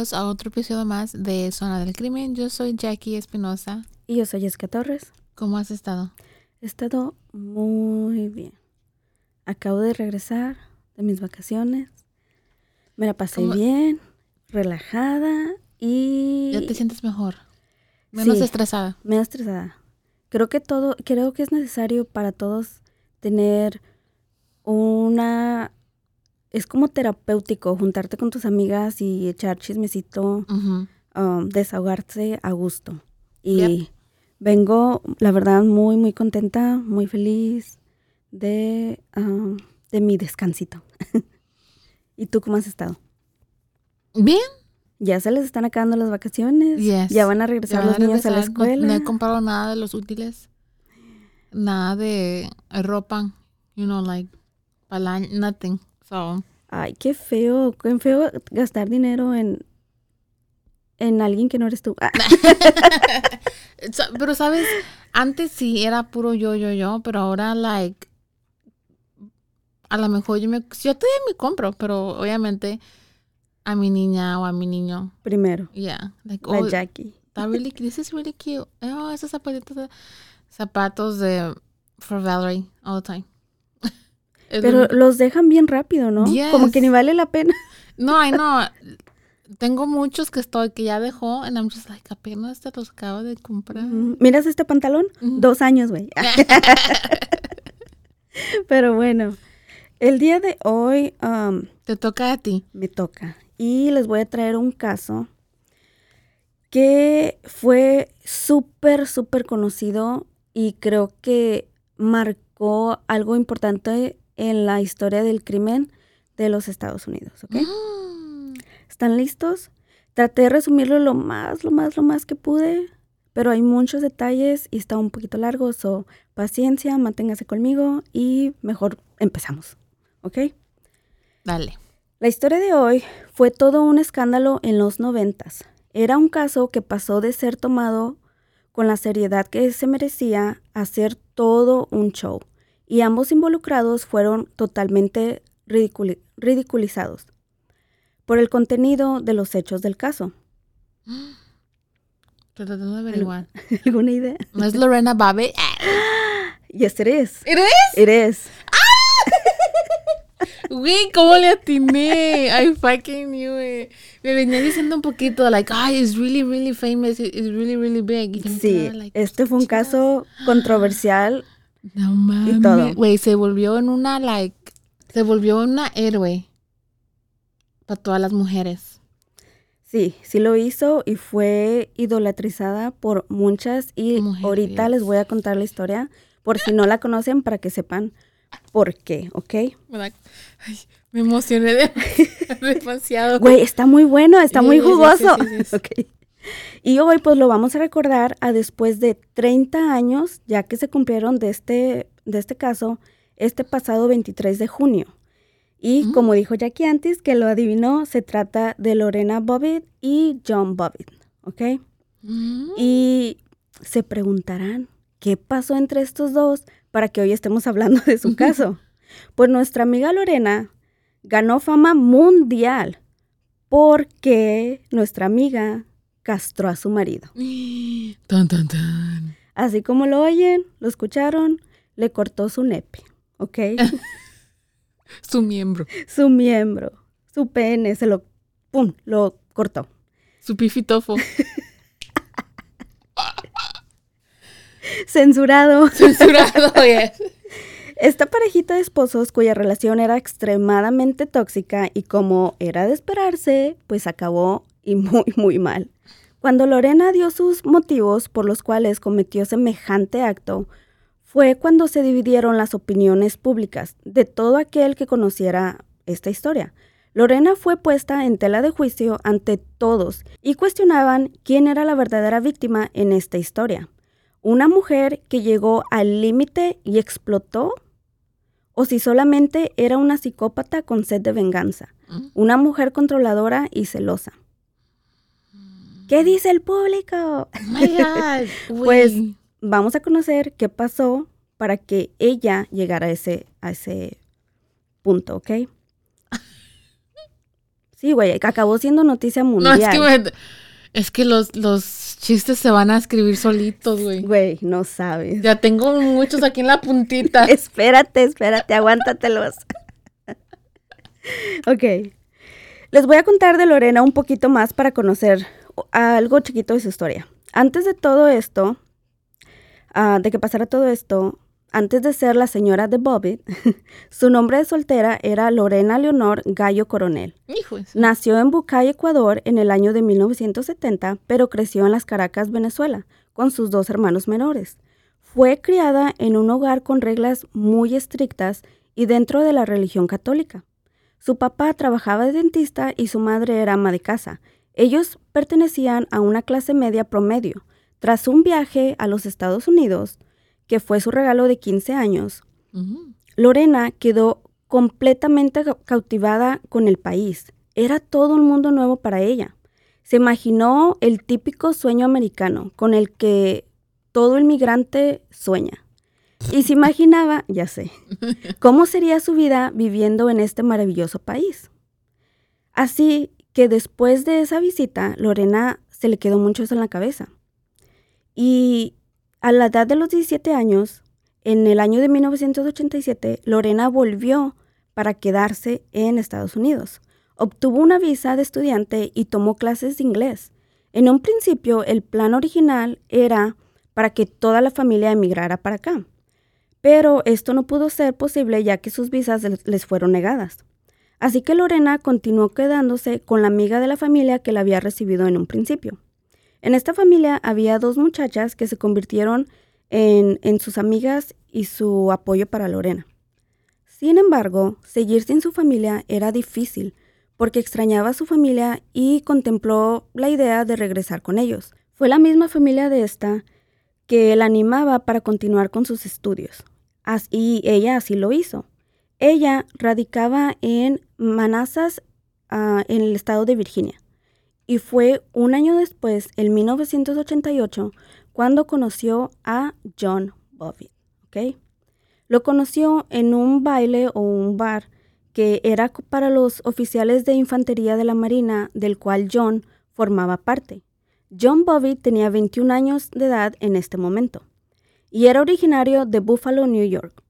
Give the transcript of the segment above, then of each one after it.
Bienvenidos a otro episodio más de Zona del Crimen. Yo soy Jackie Espinosa. Y yo soy Jessica Torres. ¿Cómo has estado? He estado muy bien. Acabo de regresar de mis vacaciones. Me la pasé ¿Cómo? bien, relajada y ¿Ya te sientes mejor? Menos Sí. estresada. menos estresada. Creo que todo, creo que es necesario para todos tener una es como terapéutico juntarte con tus amigas y echar chismecito, um, desahogarse a gusto. Y Yep. vengo, la verdad, muy, muy contenta, muy feliz de, um, de mi descansito. ¿Y tú cómo has estado? Bien. ¿Ya se les están acabando las vacaciones? Yes. ¿Ya van a regresar los a niños a la regresar. No- escuela? No, he comprado nada de los útiles. Nada de ropa. You know, like, nothing. So, Ay, qué feo, qué feo gastar dinero en, en alguien que no eres tú. Ah, So- pero sabes, antes sí era puro yo, yo, yo, pero ahora, like, a lo mejor yo me, yo todavía me compro, pero obviamente a mi niña o a mi niño, primero, yeah, like, la oh, Jackie. está really, this is really cute. Oh, esos zapatitos, de- zapatos de, for Valerie, all the time. Es Pero un- los dejan bien rápido, ¿no? Como que ni vale la pena. no, I know. Tengo muchos que estoy, que ya dejó, and I'm just like, apenas te los acabo de comprar. Mm, ¿Miras este pantalón? Dos años, güey. Pero bueno, el día de hoy um, Te toca a ti. me toca. Y les voy a traer un caso que fue súper, súper conocido y creo que marcó algo importante en la historia del crimen de los Estados Unidos, ¿ok? Mm. ¿Están listos? Traté de resumirlo lo más, lo más, lo más que pude, pero hay muchos detalles y está un poquito largo, so paciencia, manténgase conmigo y mejor empezamos, ¿ok? Dale. La historia de hoy fue todo un escándalo en los noventas. Era un caso que pasó de ser tomado con la seriedad que se merecía a ser todo un show, y ambos involucrados fueron totalmente ridiculi- ridiculizados por el contenido de los hechos del caso. Estoy tratando de averiguar. ¿Alguna idea? ¿No es Lorena Babbitt? Yes, it is. ¿It is? It is. Güey, ¿cómo le atiné? I fucking knew it. Me venía diciendo un poquito, like, ay, it's really, really famous, it's really, really big. Y Sí, este fue un caso controversial. No mames. todo. Güey, se volvió en una, like, se volvió una héroe para todas las mujeres. Sí, sí lo hizo y fue idolatrizada por muchas y ahorita les voy a contar la historia por si no la conocen para que sepan por qué, ¿ok? Me, da- ay, me emocioné de- demasiado. Güey, está muy bueno, está muy jugoso. sí, sí. Y hoy pues lo vamos a recordar a después de 30 años, ya que se cumplieron de este, de este caso, este pasado 23 de junio. Y Mm. como dijo Jackie antes, que lo adivinó, se trata de Lorena Bobbitt y John Bobbitt, ¿ok? Mm. Y se preguntarán, ¿qué pasó entre estos dos para que hoy estemos hablando de su caso? Pues nuestra amiga Lorena ganó fama mundial porque nuestra amiga castró a su marido. Tan, tan, tan. Así como lo oyen, lo escucharon, le cortó su nepe, ¿ok? Su miembro. su miembro, su pene, se lo, pum, lo cortó. Su pifitofo. Censurado. Censurado, yes. Esta parejita de esposos cuya relación era extremadamente tóxica y como era de esperarse, pues acabó y muy, muy mal. Cuando Lorena dio sus motivos por los cuales cometió semejante acto, fue cuando se dividieron las opiniones públicas de todo aquel que conociera esta historia. Lorena fue puesta en tela de juicio ante todos y cuestionaban quién era la verdadera víctima en esta historia. ¿Una mujer que llegó al límite y explotó? ¿O si solamente era una psicópata con sed de venganza? Una mujer controladora y celosa. ¿Qué dice el público? Oh my God. Pues güey. vamos a conocer qué pasó para que ella llegara a ese, a ese punto, ¿ok? Sí, güey, acabó siendo noticia no, mundial. es que, me- es que los, los chistes se van a escribir solitos, güey. Güey, no sabes. Ya tengo muchos aquí en la puntita. espérate, espérate, aguántatelos. ok. Les voy a contar de Lorena un poquito más para conocer algo chiquito de su historia. Antes de todo esto, ah, de que pasara todo esto, antes de ser la señora de Bobbitt, su nombre de soltera era Lorena Leonor Gallo Coronel. Hijo de su- Nació en Bucay, Ecuador, en el año de 1970, pero creció en las Caracas, Venezuela, con sus dos hermanos menores. Fue criada en un hogar con reglas muy estrictas y dentro de la religión católica. Su papá trabajaba de dentista y su madre era ama de casa. Ellos pertenecían a una clase media promedio. Tras un viaje a los Estados Unidos, que fue su regalo de 15 años. Lorena quedó completamente ca- cautivada con el país. Era todo un mundo nuevo para ella. Se imaginó el típico sueño americano con el que todo inmigrante sueña. Y se imaginaba, ya sé, cómo sería su vida viviendo en este maravilloso país. Así que después de esa visita, Lorena se le quedó mucho eso en la cabeza. Y a la edad de los 17 años, en el año de 1987, Lorena volvió para quedarse en Estados Unidos. Obtuvo una visa de estudiante y tomó clases de inglés. En un principio, el plan original era para que toda la familia emigrara para acá. Pero esto no pudo ser posible ya que sus visas les- fueron negadas. Así que Lorena continuó quedándose con la amiga de la familia que la había recibido en un principio. En esta familia había dos muchachas que se convirtieron en, en sus amigas y su apoyo para Lorena. Sin embargo, seguir sin su familia era difícil porque extrañaba a su familia y contempló la idea de regresar con ellos. Fue la misma familia de esta que la animaba para continuar con sus estudios. Y ella así lo hizo. Ella radicaba en Manassas, ah, en el estado de Virginia. Y fue un año después, en 1988, cuando conoció a John Bobbitt. ¿ok? Lo conoció en un baile o un bar que era para los oficiales de infantería de la Marina, del cual John formaba parte. John Bobbitt tenía 21 años de edad en este momento y era originario de Buffalo, New York.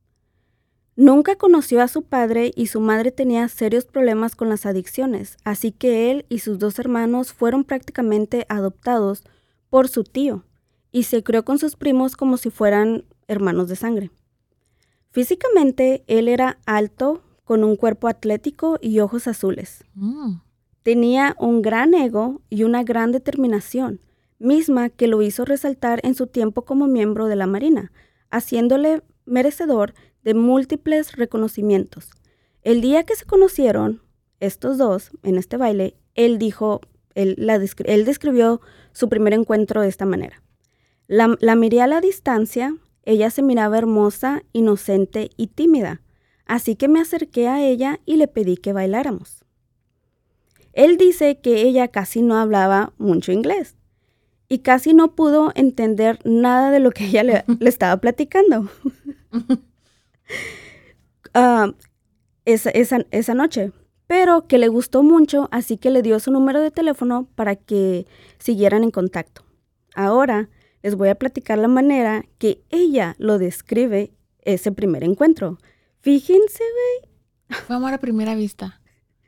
Nunca conoció a su padre y su madre tenía serios problemas con las adicciones, así que él y sus dos hermanos fueron prácticamente adoptados por su tío y se crió con sus primos como si fueran hermanos de sangre. Físicamente, él era alto, con un cuerpo atlético y ojos azules. Mm. Tenía un gran ego y una gran determinación, misma que lo hizo resaltar en su tiempo como miembro de la Marina, haciéndole merecedor de múltiples reconocimientos. El día que se conocieron, estos dos, en este baile, él dijo, él, la descri- él describió su primer encuentro de esta manera. La, la miré a la distancia, ella se miraba hermosa, inocente y tímida, así que me acerqué a ella y le pedí que bailáramos. Él dice que ella casi no hablaba mucho inglés y casi no pudo entender nada de lo que ella le, le estaba platicando. Ah, esa, esa- esa noche, pero que le gustó mucho, así que le dio su número de teléfono para que siguieran en contacto. Ahora les voy a platicar la manera que ella lo describe ese primer encuentro. Fíjense, güey, Fue amor a primera vista.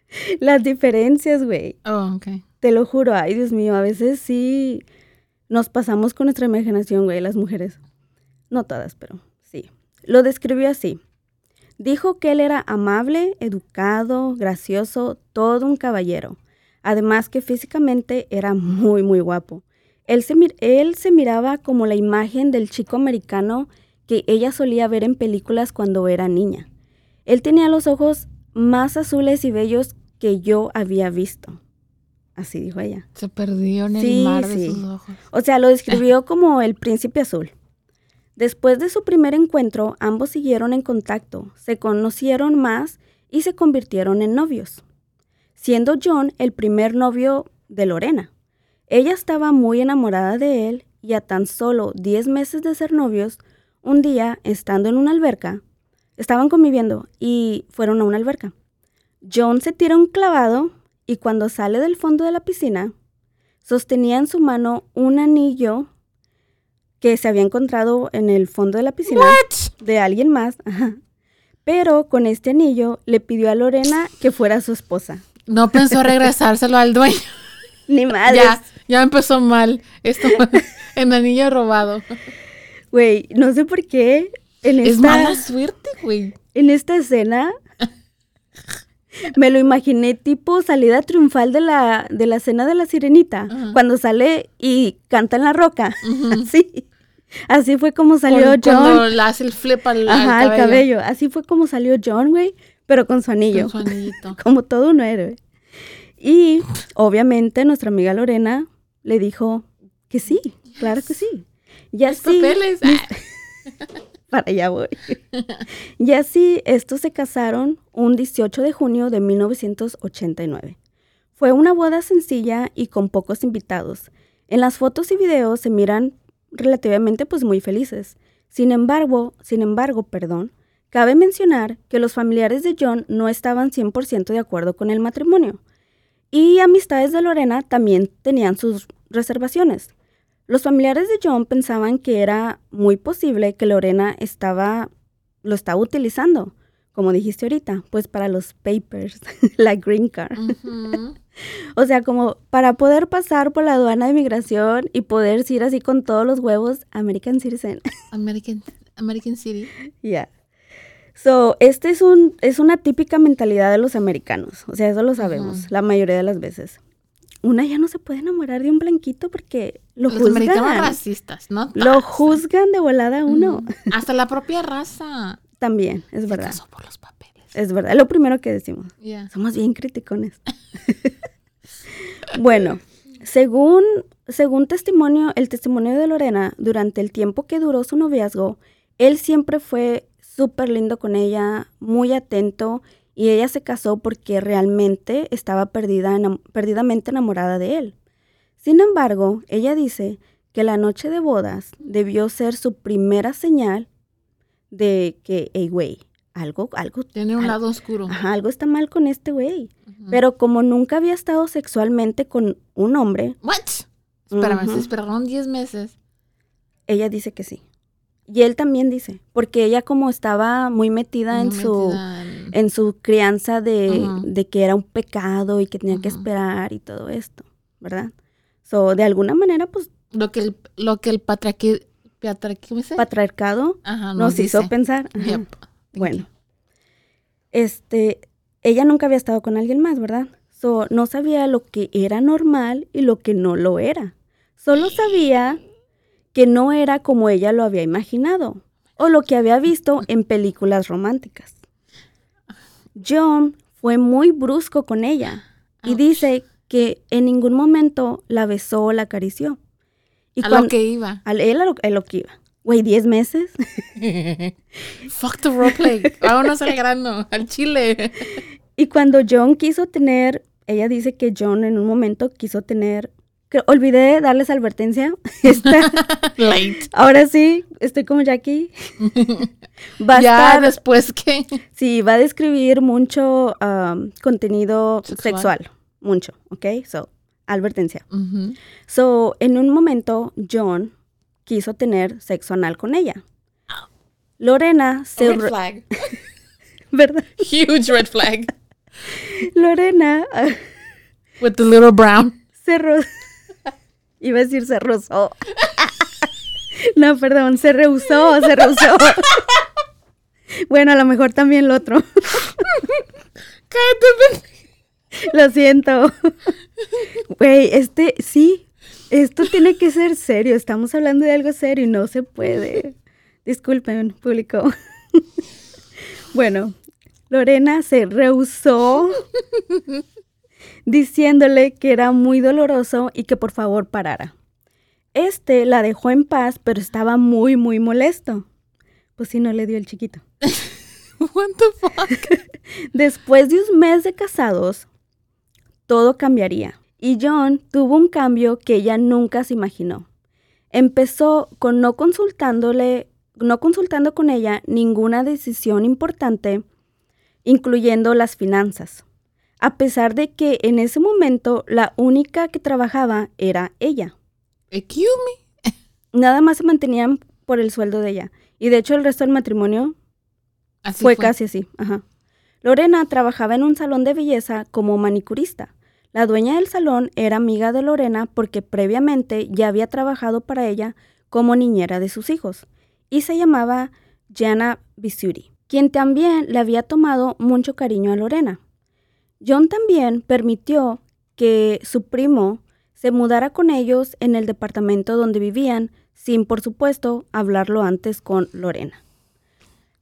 las diferencias, güey. Oh, ok. Te lo juro, ay, Dios mío, a veces sí nos pasamos con nuestra imaginación, güey, las mujeres. No todas, pero. Lo describió así. Dijo que él era amable, educado, gracioso, todo un caballero. Además que físicamente era muy, muy guapo. Él se, él se miraba como la imagen del chico americano que ella solía ver en películas cuando era niña. Él tenía los ojos más azules y bellos que yo había visto. Así dijo ella. Se perdió en el Sí, mar de sí. sus ojos. O sea, lo describió como el príncipe azul. Después de su primer encuentro, ambos siguieron en contacto, se conocieron más y se convirtieron en novios, siendo John el primer novio de Lorena. Ella estaba muy enamorada de él y a tan solo 10 meses de ser novios, un día, estando en una alberca, estaban conviviendo y fueron a una alberca. John se tira un clavado y cuando sale del fondo de la piscina, sostenía en su mano un anillo que se había encontrado en el fondo de la piscina de alguien más. ajá. Pero con este anillo le pidió a Lorena que fuera su esposa. No pensó regresárselo al dueño. Ni madre. Ya, ya empezó mal. Esto en anillo robado. Güey, no sé por qué en Es esta, mala suerte, güey. en esta escena me lo imaginé tipo salida triunfal de la, de la escena de la sirenita. Cuando sale y canta en la roca. Así. Así fue como salió John. Cuando le hace el flip al, Ajá, al cabello. cabello. Así fue como salió John, güey, pero con su anillo. Con su anillito. como todo un héroe. Y obviamente nuestra amiga Lorena le dijo que sí, claro que sí. Y así, papeles. Para allá voy. Y así, estos se casaron un 18 de junio de 1989. Fue una boda sencilla y con pocos invitados. En las fotos y videos se miran relativamente pues muy felices. Sin embargo, sin embargo, perdón, cabe mencionar que los familiares de John no estaban 100% de acuerdo con el matrimonio. Y amistades de Lorena también tenían sus reservaciones. Los familiares de John pensaban que era muy posible que Lorena estaba lo estaba utilizando, como dijiste ahorita, pues para los papers, la green card. Ujú. O sea, como para poder pasar por la aduana de migración y poder ir así con todos los huevos American Citizen. American, American City. Ya. So, este es un es una típica mentalidad de los americanos, o sea, eso lo sabemos Ujú. la mayoría de las veces. Una ya no se puede enamorar de un blanquito porque lo Los americanos juzgan. racistas, ¿no? Lo juzgan de volada a uno. Ujú. Hasta la propia raza. También, es Se verdad. casó por los papeles. Es verdad, es lo primero que decimos. Somos bien criticones. bueno, según, según testimonio, el testimonio de Lorena, durante el tiempo que duró su noviazgo, él siempre fue súper lindo con ella, muy atento, y ella se casó porque realmente estaba perdida, enam- perdidamente enamorada de él. Sin embargo, ella dice que la noche de bodas debió ser su primera señal de que, hey, güey, algo, algo, Tiene un lado oscuro. ajá, algo está mal con este güey. Pero como nunca había estado sexualmente con un hombre, ¿What? Espérame, Ujú. se esperaron 10 meses. ella dice que sí. Y él también dice, porque ella como estaba muy metida en su en- en su crianza de, de que era un pecado y que tenía que esperar y todo esto, ¿verdad? So, de alguna manera, pues, Lo que el, lo que el patriarcado nos, hizo pensar. Yep. Bueno, este, ella nunca había estado con alguien más, ¿verdad? So, no sabía lo que era normal y lo que no lo era. Solo sabía que no era como ella lo había imaginado o lo que había visto en películas románticas. John fue muy brusco con ella y Ouch. dice que en ningún momento la besó o la acarició. Y a lo que iba. él a lo, a lo que iba. Güey, 10 meses. Fuck the roleplay. Vámonos al grano, al chile. Y cuando John quiso tener, ella dice que John en un momento quiso tener, que olvidé darles advertencia. Esta- Late. ahora sí, estoy como Jackie. Va a ya estar, después que. sí, va a describir mucho um, contenido Sexual. sexual. mucho, ¿ok? So, advertencia. So, en un momento, John quiso tener sexo anal con ella. Lorena se... Red re- flag. ¿Verdad? Huge red flag. Lorena With the little brown. se ro- Iba a decir se rozó. No, perdón, se rehusó, se rehusó. Bueno, a lo mejor también lo otro. Cállate, Lo siento. Güey, este, sí, esto tiene que ser serio. Estamos hablando de algo serio y no se puede. Disculpen, público. Bueno, Lorena se rehusó diciéndole que era muy doloroso y que por favor parara. Este la dejó en paz, pero estaba muy, muy molesto. Pues sí, no le dio el chiquito. What the fuck? Después de un mes de casados, todo cambiaría. Y John tuvo un cambio que ella nunca se imaginó. Empezó con no consultándole, no consultando con ella ninguna decisión importante, incluyendo las finanzas. A pesar de que en ese momento la única que trabajaba era ella. Excuse me. Nada más se mantenían por el sueldo de ella. Y de hecho el resto del matrimonio Así fue, casi así, ajá. Lorena trabajaba en un salón de belleza como manicurista. La dueña del salón era amiga de Lorena porque previamente ya había trabajado para ella como niñera de sus hijos y se llamaba Jana Bisuti, quien también le había tomado mucho cariño a Lorena. John también permitió que su primo se mudara con ellos en el departamento donde vivían, sin por supuesto hablarlo antes con Lorena.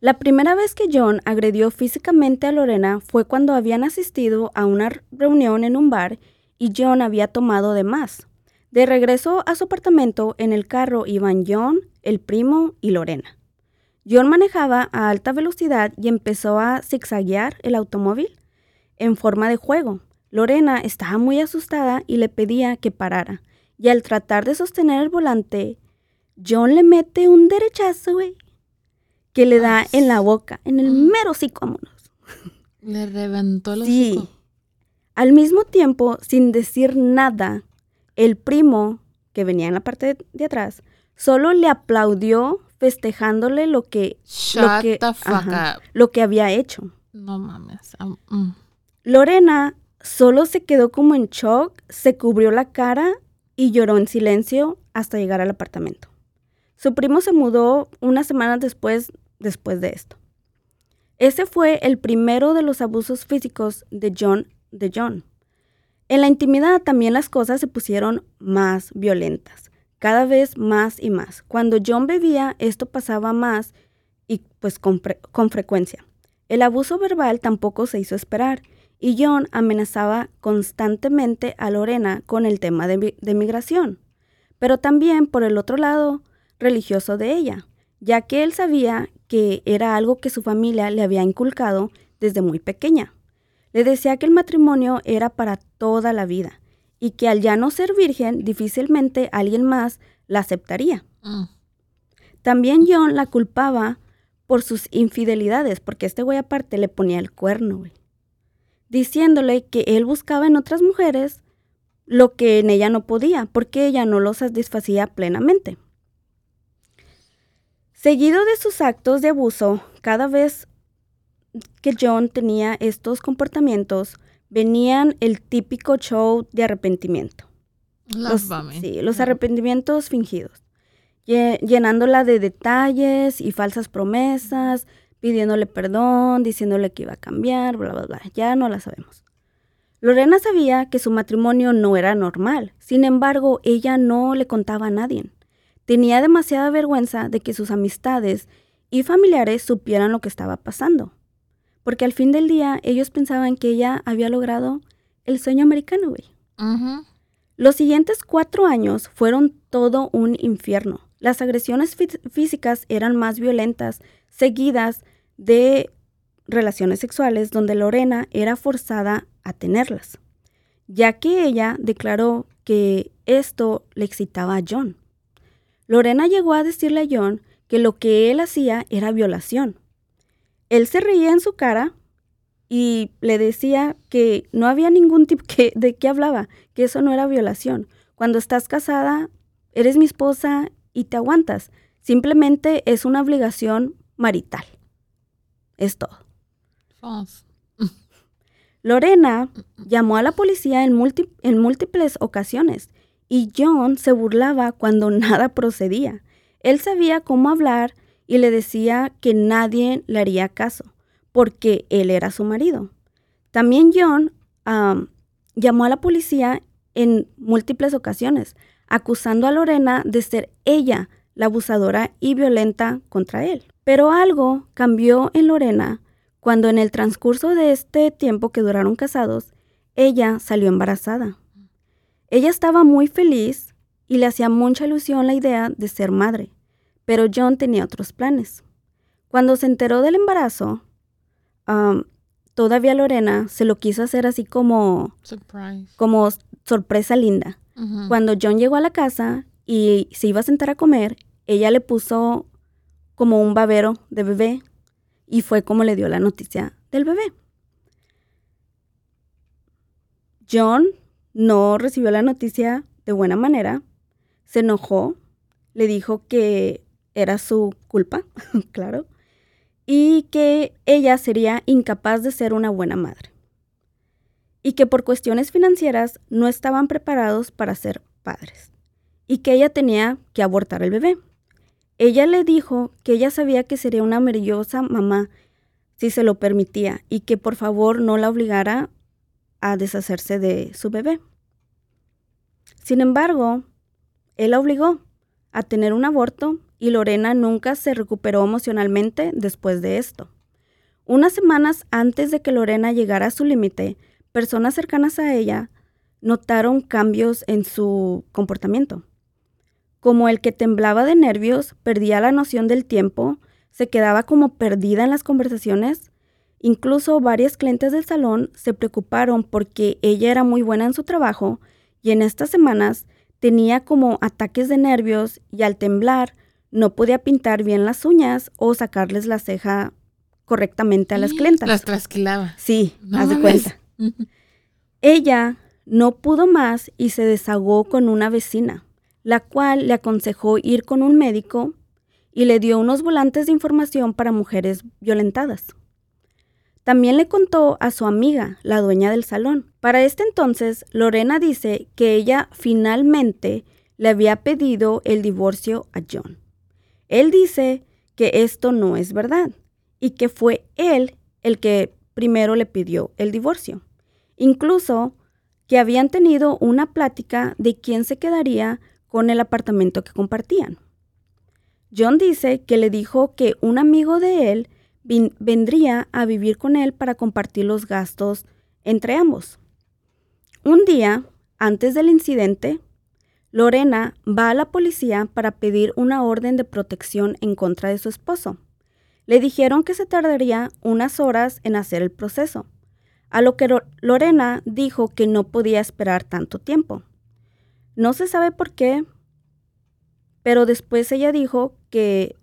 La primera vez que John agredió físicamente a Lorena fue cuando habían asistido a una reunión en un bar y John había tomado de más. De regreso a su apartamento, en el carro iban John, el primo y Lorena. John manejaba a alta velocidad y empezó a zigzaguear el automóvil en forma de juego. Lorena estaba muy asustada y le pedía que parara. Y al tratar de sostener el volante, John le mete un derechazo, güey, que le da en la boca, en el mero hocico, vámonos. Le reventó los Sí. Al mismo tiempo, sin decir nada, el primo, que venía en la parte de, atrás, solo le aplaudió festejándole lo que, Shut lo que, the fuck ajá, up. lo que había hecho. No mames. Mm. Lorena solo se quedó como en shock, se cubrió la cara y lloró en silencio hasta llegar al apartamento. Su primo se mudó unas semanas después, después de esto. Ese fue el primero de los abusos físicos de John, de John. En la intimidad también las cosas se pusieron más violentas, cada vez más y más. Cuando John bebía, esto pasaba más y pues con, con frecuencia. El abuso verbal tampoco se hizo esperar y John amenazaba constantemente a Lorena con el tema de, de migración, pero también por el otro lado religioso de ella, ya que él sabía que era algo que su familia le había inculcado desde muy pequeña. Le decía que el matrimonio era para toda la vida y que al ya no ser virgen difícilmente alguien más la aceptaría. Mm. También John la culpaba por sus infidelidades, porque este güey aparte le ponía el cuerno, güey. Diciéndole que él buscaba en otras mujeres lo que en ella no podía, porque ella no lo satisfacía plenamente. Seguido de sus actos de abuso, cada vez que John tenía estos comportamientos, venían el típico show de arrepentimiento. Los, sí, los arrepentimientos fingidos. Lle- Llenándola de detalles y falsas promesas, pidiéndole perdón, diciéndole que iba a cambiar, bla, bla, bla. Ya no la sabemos. Lorena sabía que su matrimonio no era normal. Sin embargo, ella no le contaba a nadie. Tenía demasiada vergüenza de que sus amistades y familiares supieran lo que estaba pasando. Porque al fin del día ellos pensaban que ella había logrado el sueño americano, güey. Los siguientes cuatro años fueron todo un infierno. Las agresiones fí- físicas eran más violentas, seguidas de relaciones sexuales donde Lorena era forzada a tenerlas, ya que ella declaró que esto le excitaba a John. Lorena llegó a decirle a John que lo que él hacía era violación. Él se reía en su cara y le decía que no había ningún tipo que, de qué hablaba, que eso no era violación. Cuando estás casada, eres mi esposa y te aguantas. Simplemente es una obligación marital. Es todo. False. Lorena llamó a la policía en, múlti- en múltiples ocasiones y John se burlaba cuando nada procedía. Él sabía cómo hablar y le decía que nadie le haría caso porque él era su marido. También John am, llamó a la policía en múltiples ocasiones, acusando a Lorena de ser ella la abusadora y violenta contra él. Pero algo cambió en Lorena cuando en el transcurso de este tiempo que duraron casados, ella salió embarazada. Ella estaba muy feliz y le hacía mucha ilusión la idea de ser madre, pero John tenía otros planes. Cuando se enteró del embarazo, todavía Lorena se lo quiso hacer así como, Surprise. como sorpresa linda. Cuando John llegó a la casa y se iba a sentar a comer, ella le puso como un babero de bebé y fue como le dio la noticia del bebé. John no recibió la noticia de buena manera, se enojó, le dijo que era su culpa, claro, y que ella sería incapaz de ser una buena madre y que por cuestiones financieras no estaban preparados para ser padres y que ella tenía que abortar el bebé. Ella le dijo que ella sabía que sería una maravillosa mamá si se lo permitía y que por favor no la obligara a deshacerse de su bebé. Sin embargo, él la obligó a tener un aborto y Lorena nunca se recuperó emocionalmente después de esto. Unas semanas antes de que Lorena llegara a su límite, personas cercanas a ella notaron cambios en su comportamiento, como el que temblaba de nervios, perdía la noción del tiempo, se quedaba como perdida en las conversaciones. Incluso varias clientes del salón se preocuparon porque ella era muy buena en su trabajo y en estas semanas tenía como ataques de nervios y al temblar no podía pintar bien las uñas o sacarles la ceja correctamente a las clientas. Las trasquilaba. Sí, No haz de cuenta. Ella no pudo más y se desahogó con una vecina, la cual le aconsejó ir con un médico y le dio unos volantes de información para mujeres violentadas. También le contó a su amiga, la dueña del salón. Para este entonces, Lorena dice que ella finalmente le había pedido el divorcio a John. Él dice que esto no es verdad y que fue él el que primero le pidió el divorcio. Incluso que habían tenido una plática de quién se quedaría con el apartamento que compartían. John dice que le dijo que un amigo de él vendría a vivir con él para compartir los gastos entre ambos. Un día, antes del incidente, Lorena va a la policía para pedir una orden de protección en contra de su esposo. Le dijeron que se tardaría unas horas en hacer el proceso, a lo que Lorena dijo que no podía esperar tanto tiempo. No se sabe por qué, pero después ella dijo que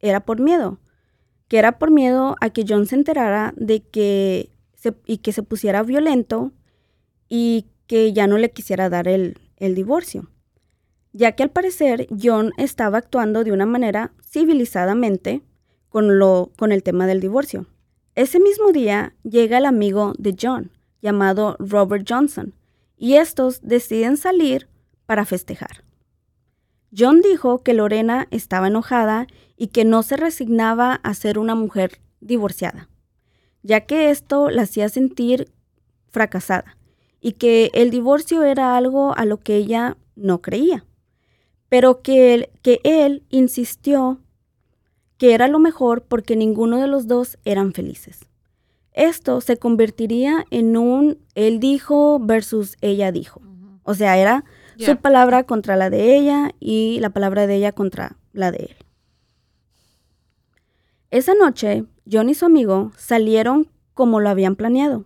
era por miedo, que era por miedo a que John se enterara de que se- y que se pusiera violento y que ya no le quisiera dar el, el divorcio, ya que al parecer John estaba actuando de una manera civilizadamente con, lo, con el tema del divorcio. Ese mismo día llega el amigo de John, llamado Robert Johnson, y estos deciden salir para festejar. John dijo que Lorena estaba enojada y que no se resignaba a ser una mujer divorciada, ya que esto la hacía sentir fracasada y que el divorcio era algo a lo que ella no creía, pero que él, que él insistió que era lo mejor porque ninguno de los dos eran felices. Esto se convertiría en un él dijo versus ella dijo. O sea, era Su palabra contra la de ella y la palabra de ella contra la de él. Esa noche, John y su amigo salieron como lo habían planeado.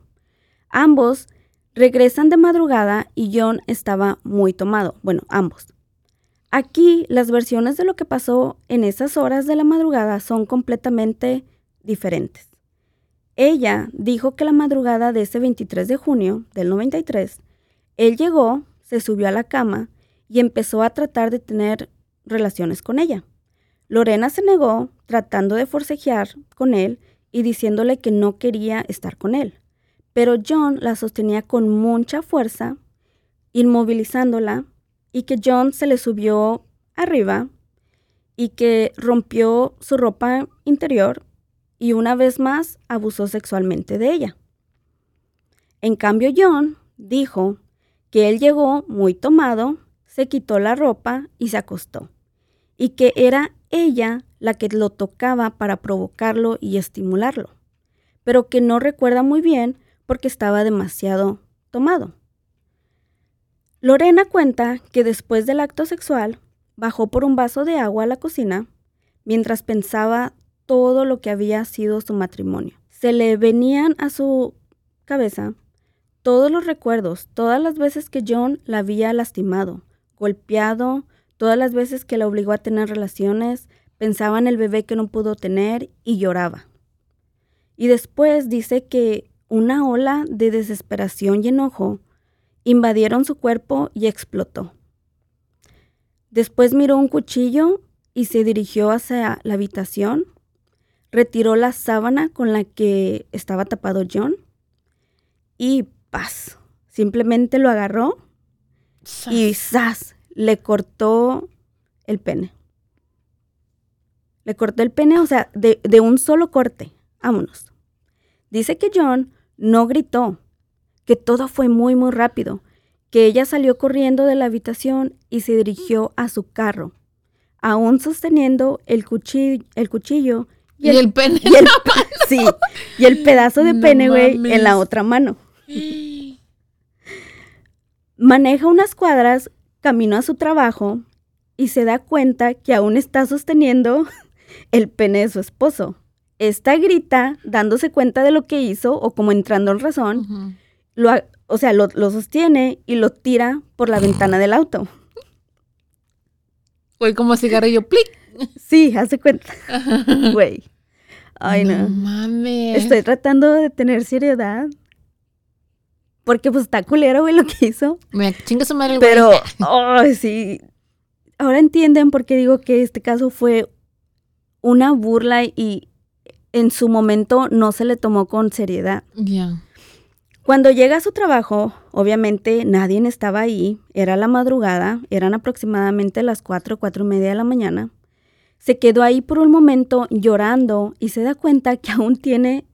Ambos regresan de madrugada y John estaba muy tomado. Bueno, ambos. Aquí las versiones de lo que pasó en esas horas de la madrugada son completamente diferentes. Ella dijo que la madrugada de ese 23 de junio del 93, él llegó, se subió a la cama y empezó a tratar de tener relaciones con ella. Lorena se negó, tratando de forcejear con él y diciéndole que no quería estar con él. Pero John la sostenía con mucha fuerza, inmovilizándola, y que John se le subió arriba y que rompió su ropa interior y una vez más abusó sexualmente de ella. En cambio, John dijo que él llegó muy tomado, se quitó la ropa y se acostó, y que era ella la que lo tocaba para provocarlo y estimularlo, pero que no recuerda muy bien porque estaba demasiado tomado. Lorena cuenta que después del acto sexual bajó por un vaso de agua a la cocina mientras pensaba todo lo que había sido su matrimonio. Se le venían a su cabeza todos los recuerdos, todas las veces que John la había lastimado, golpeado, todas las veces que la obligó a tener relaciones, pensaba en el bebé que no pudo tener y lloraba. Y después dice que una ola de desesperación y enojo invadieron su cuerpo y explotó. Después miró un cuchillo y se dirigió hacia la habitación, retiró la sábana con la que estaba tapado John y paz, simplemente lo agarró y ¡zas! le cortó el pene. Le cortó el pene, o sea, de, de un solo corte. Vámonos. Dice que John no gritó, que todo fue muy, muy rápido, que ella salió corriendo de la habitación y se dirigió a su carro, aún sosteniendo el cuchillo, el cuchillo y, el, pene. y el, sí, y el pedazo de No pene, güey, en la otra mano. Maneja unas cuadras, camino a su trabajo y se da cuenta que aún está sosteniendo el pene de su esposo. Esta grita, dándose cuenta de lo que hizo o como entrando en razón, lo, o sea, lo, lo sostiene y lo tira por la ventana del auto. Fue como cigarrillo, plic. Sí, hace cuenta. Güey. Ay, no. mames. Estoy tratando de tener seriedad. Porque pues está culero, güey, lo que hizo. Me chinga su madre el güey. Pero, sí. Ahora entienden por qué digo que este caso fue una burla y en su momento no se le tomó con seriedad. Ya. Cuando llega a su trabajo, obviamente nadie estaba ahí, era la madrugada, eran aproximadamente las 4, cuatro y media de la mañana. Se quedó ahí por un momento llorando y se da cuenta que aún tiene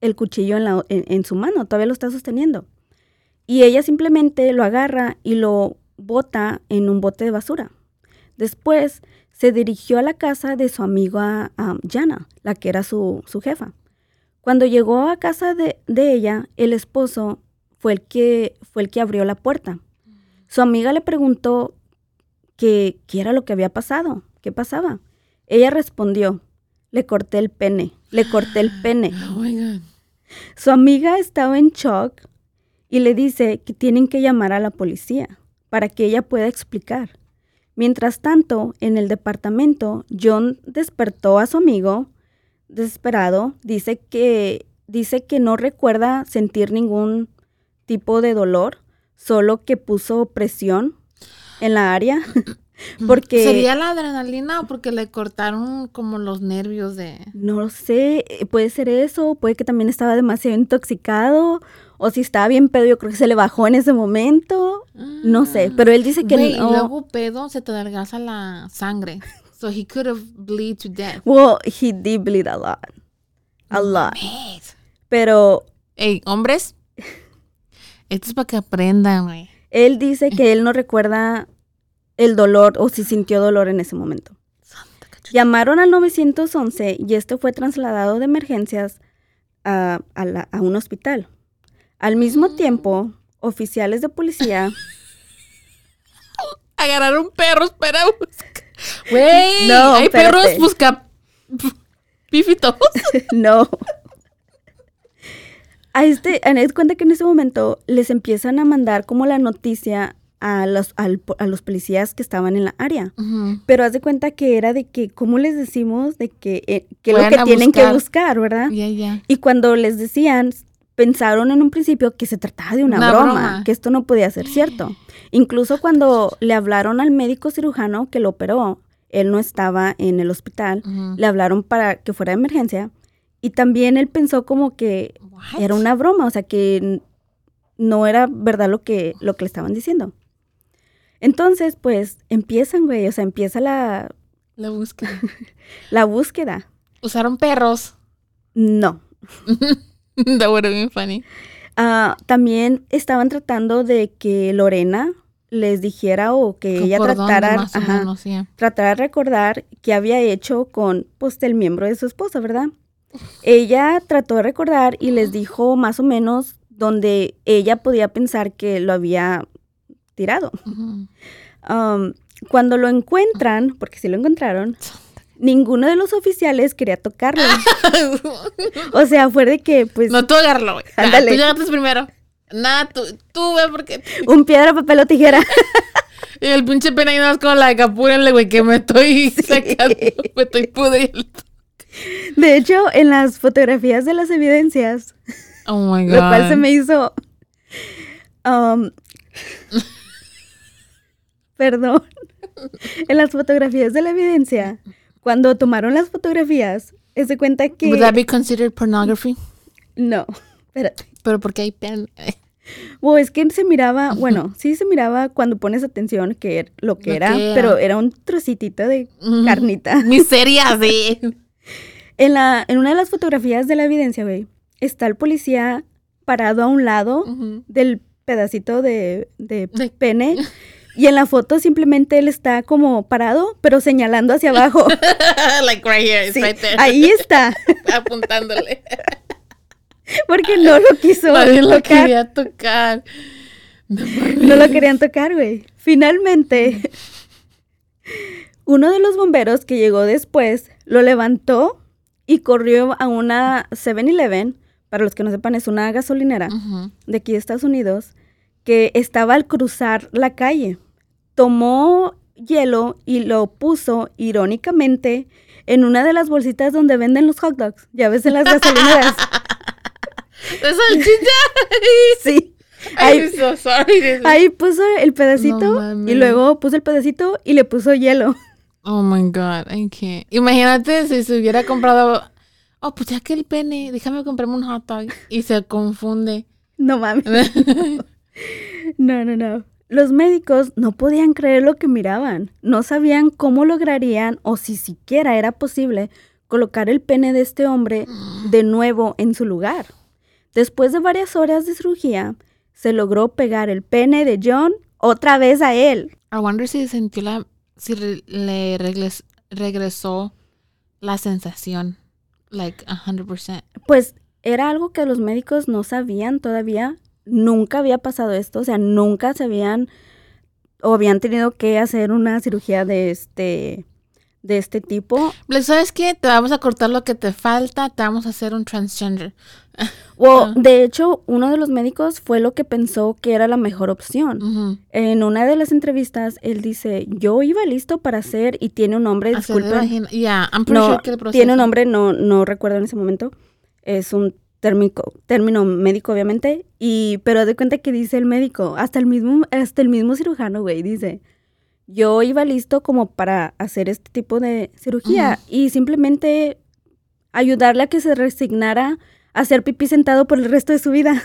el cuchillo en, la- en- en su mano, todavía lo está sosteniendo. Y ella simplemente lo agarra y lo bota en un bote de basura. Después se dirigió a la casa de su amiga ah, Jana, la que era su, su jefa. Cuando llegó a casa de, de ella, el esposo fue el, que, fue el que abrió la puerta. Su amiga le preguntó qué era lo que había pasado, qué pasaba. Ella respondió, le corté el pene, le corté el pene. Oh. Su amiga estaba en shock y le dice que tienen que llamar a la policía para que ella pueda explicar. Mientras tanto, en el departamento, John despertó a su amigo desesperado. Dice que, dice que no recuerda sentir ningún tipo de dolor, solo que puso presión en la área. Porque ¿Sería la adrenalina o porque le cortaron como los nervios de... No lo sé, eh, puede ser eso, puede que también estaba demasiado intoxicado, o si estaba bien pedo, yo creo que se le bajó en ese momento, no sé, pero él dice que Güey, y no. luego pedo se te adelgaza la sangre. So he could have bleed to death. Well, he did bleed a lot, a lot, pero Ey, hombres, esto es para que aprendan, güey. él dice que él no recuerda el dolor o si sintió dolor en ese momento. Llamaron al 911 y este fue trasladado de emergencias a, a la- a un hospital. Al mismo tiempo, oficiales de policía Agarraron perros para buscar. Güey, No, hay perros busca pífitos. no. A este, a- haz cuenta que en ese momento les empiezan a mandar como la noticia a los, al a los policías que estaban en la área. Pero haz de cuenta que era de que, ¿cómo les decimos? De que, eh, que lo que tienen que buscar. ¿verdad? Ya, ya. Y cuando les decían, pensaron en un principio que se trataba de una, Una broma, broma. que esto no podía ser cierto. Incluso cuando le hablaron al médico cirujano que lo operó, él no estaba en el hospital. Le hablaron para que fuera de emergencia. Y también él pensó como que What? era una broma, o sea, que no era verdad lo que, lo que le estaban diciendo. Entonces, pues, empiezan, güey, o sea, empieza la, La búsqueda. la búsqueda. Usaron perros. No. That would have been funny. Ah, también estaban tratando de que Lorena les dijera o que ella ¿Por dónde, tratara, o ajá, menos, yeah. tratara de recordar qué había hecho con pues el miembro de su esposa, ¿verdad? Ella trató de recordar y les dijo más o menos donde ella podía pensar que lo había tirado. Um, cuando lo encuentran, porque sí lo encontraron, ninguno de los oficiales quería tocarlo. O sea, fue de que, pues, no, tú agárralo, güey. Ándale. Tú llegaste primero. Nada, tú, tú, güey, porque... un piedra, papel o tijera. Y el pinche pena y nada más como la de apúrenle, güey, que me estoy sacando, me estoy pudriendo. De hecho, en las fotografías de las evidencias, Oh my God. lo cual se me hizo. um, perdón. En las fotografías de la evidencia, cuando tomaron las fotografías, se cuenta que. Would that be considered pornography? No, espérate. Pero porque hay pen. O es que se miraba, bueno, sí se miraba cuando pones atención que er- lo que Lo era, que era. pero era un trocitito de carnita. Miseria, sí. En, la, en una de las fotografías de la evidencia, güey, está el policía parado a un lado del pedacito de, de De- pene. Y en la foto simplemente él está como parado, pero señalando hacia abajo. like right here, it's Sí, right there. ahí está, Apuntándole. porque no lo quiso Nadie lo tocar. quería tocar. No lo querían tocar, güey. Finalmente, uno de los bomberos que llegó después lo levantó y corrió a una 7-Eleven. Para los que no sepan, es una gasolinera de aquí de Estados Unidos que estaba al cruzar la calle. Tomó hielo y lo puso irónicamente en una de las bolsitas donde venden los hot dogs. Ya ves en las gasolineras. ¡Es salchicha! Sí. I'm Ahí, so sorry. ahí puso el pedacito No y luego puso el pedacito y le puso hielo. Oh my god, I can't. Imagínate si se hubiera comprado. Oh, pues ya que el pene, déjame comprarme un hot dog. Y se confunde. No mames. No, no, no. Los médicos no podían creer lo que miraban. No sabían cómo lograrían o si siquiera era posible colocar el pene de este hombre de nuevo en su lugar. Después de varias horas de cirugía, se logró pegar el pene de John otra vez a él. I wonder si sintió la. Si re- le regres- regresó la sensación. Like, 100%. Pues era algo que los médicos no sabían todavía. Nunca había pasado esto, o sea, nunca se habían o habían tenido que hacer una cirugía de este de este tipo. Like, ¿Sabes qué? Te vamos a cortar lo que te falta. Te vamos a hacer un transgender. O Ah. de hecho, uno de los médicos fue lo que pensó que era la mejor opción. En una de las entrevistas, él dice, yo iba listo para hacer y tiene un nombre, disculpen. vagina. Yeah, No, sure que el tiene un nombre, no, no recuerdo en ese momento. Es un térmico, término médico, obviamente. Y, pero de cuenta que dice el médico, hasta el mismo, hasta el mismo cirujano, güey, dice, yo iba listo como para hacer este tipo de cirugía y simplemente ayudarle a que se resignara a hacer pipí sentado por el resto de su vida.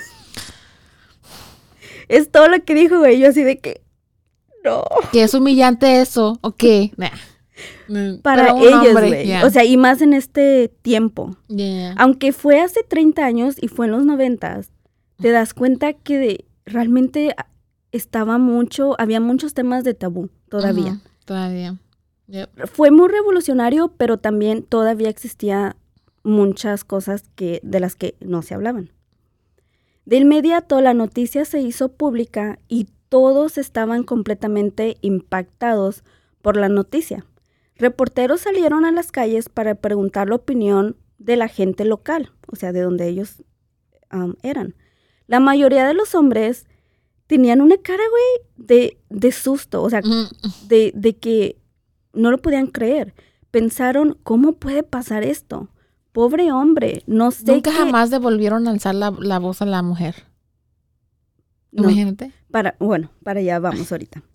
es todo lo que dijo, güey. Yo así de que, no. Que es humillante eso. ¿O qué? Nah. Mm, Para ellos, hombre, güey. yeah. O sea, y más en este tiempo. Yeah. Aunque fue hace 30 años y fue en los 90, te das cuenta que de- realmente estaba mucho, había muchos temas de tabú todavía. Todavía. Yep. Fue muy revolucionario, pero también todavía existía muchas cosas que, de las que no se hablaban. De inmediato la noticia se hizo pública y todos estaban completamente impactados por la noticia. Reporteros salieron a las calles para preguntar la opinión de la gente local, o sea, de donde ellos am, eran. La mayoría de los hombres tenían una cara, güey, de, de susto, o sea, de, de que no lo podían creer. Pensaron, ¿cómo puede pasar esto? Pobre hombre, no sé Nunca jamás devolvieron a alzar la, la voz a la mujer. No. Imagínate. Para, bueno, para allá vamos ahorita.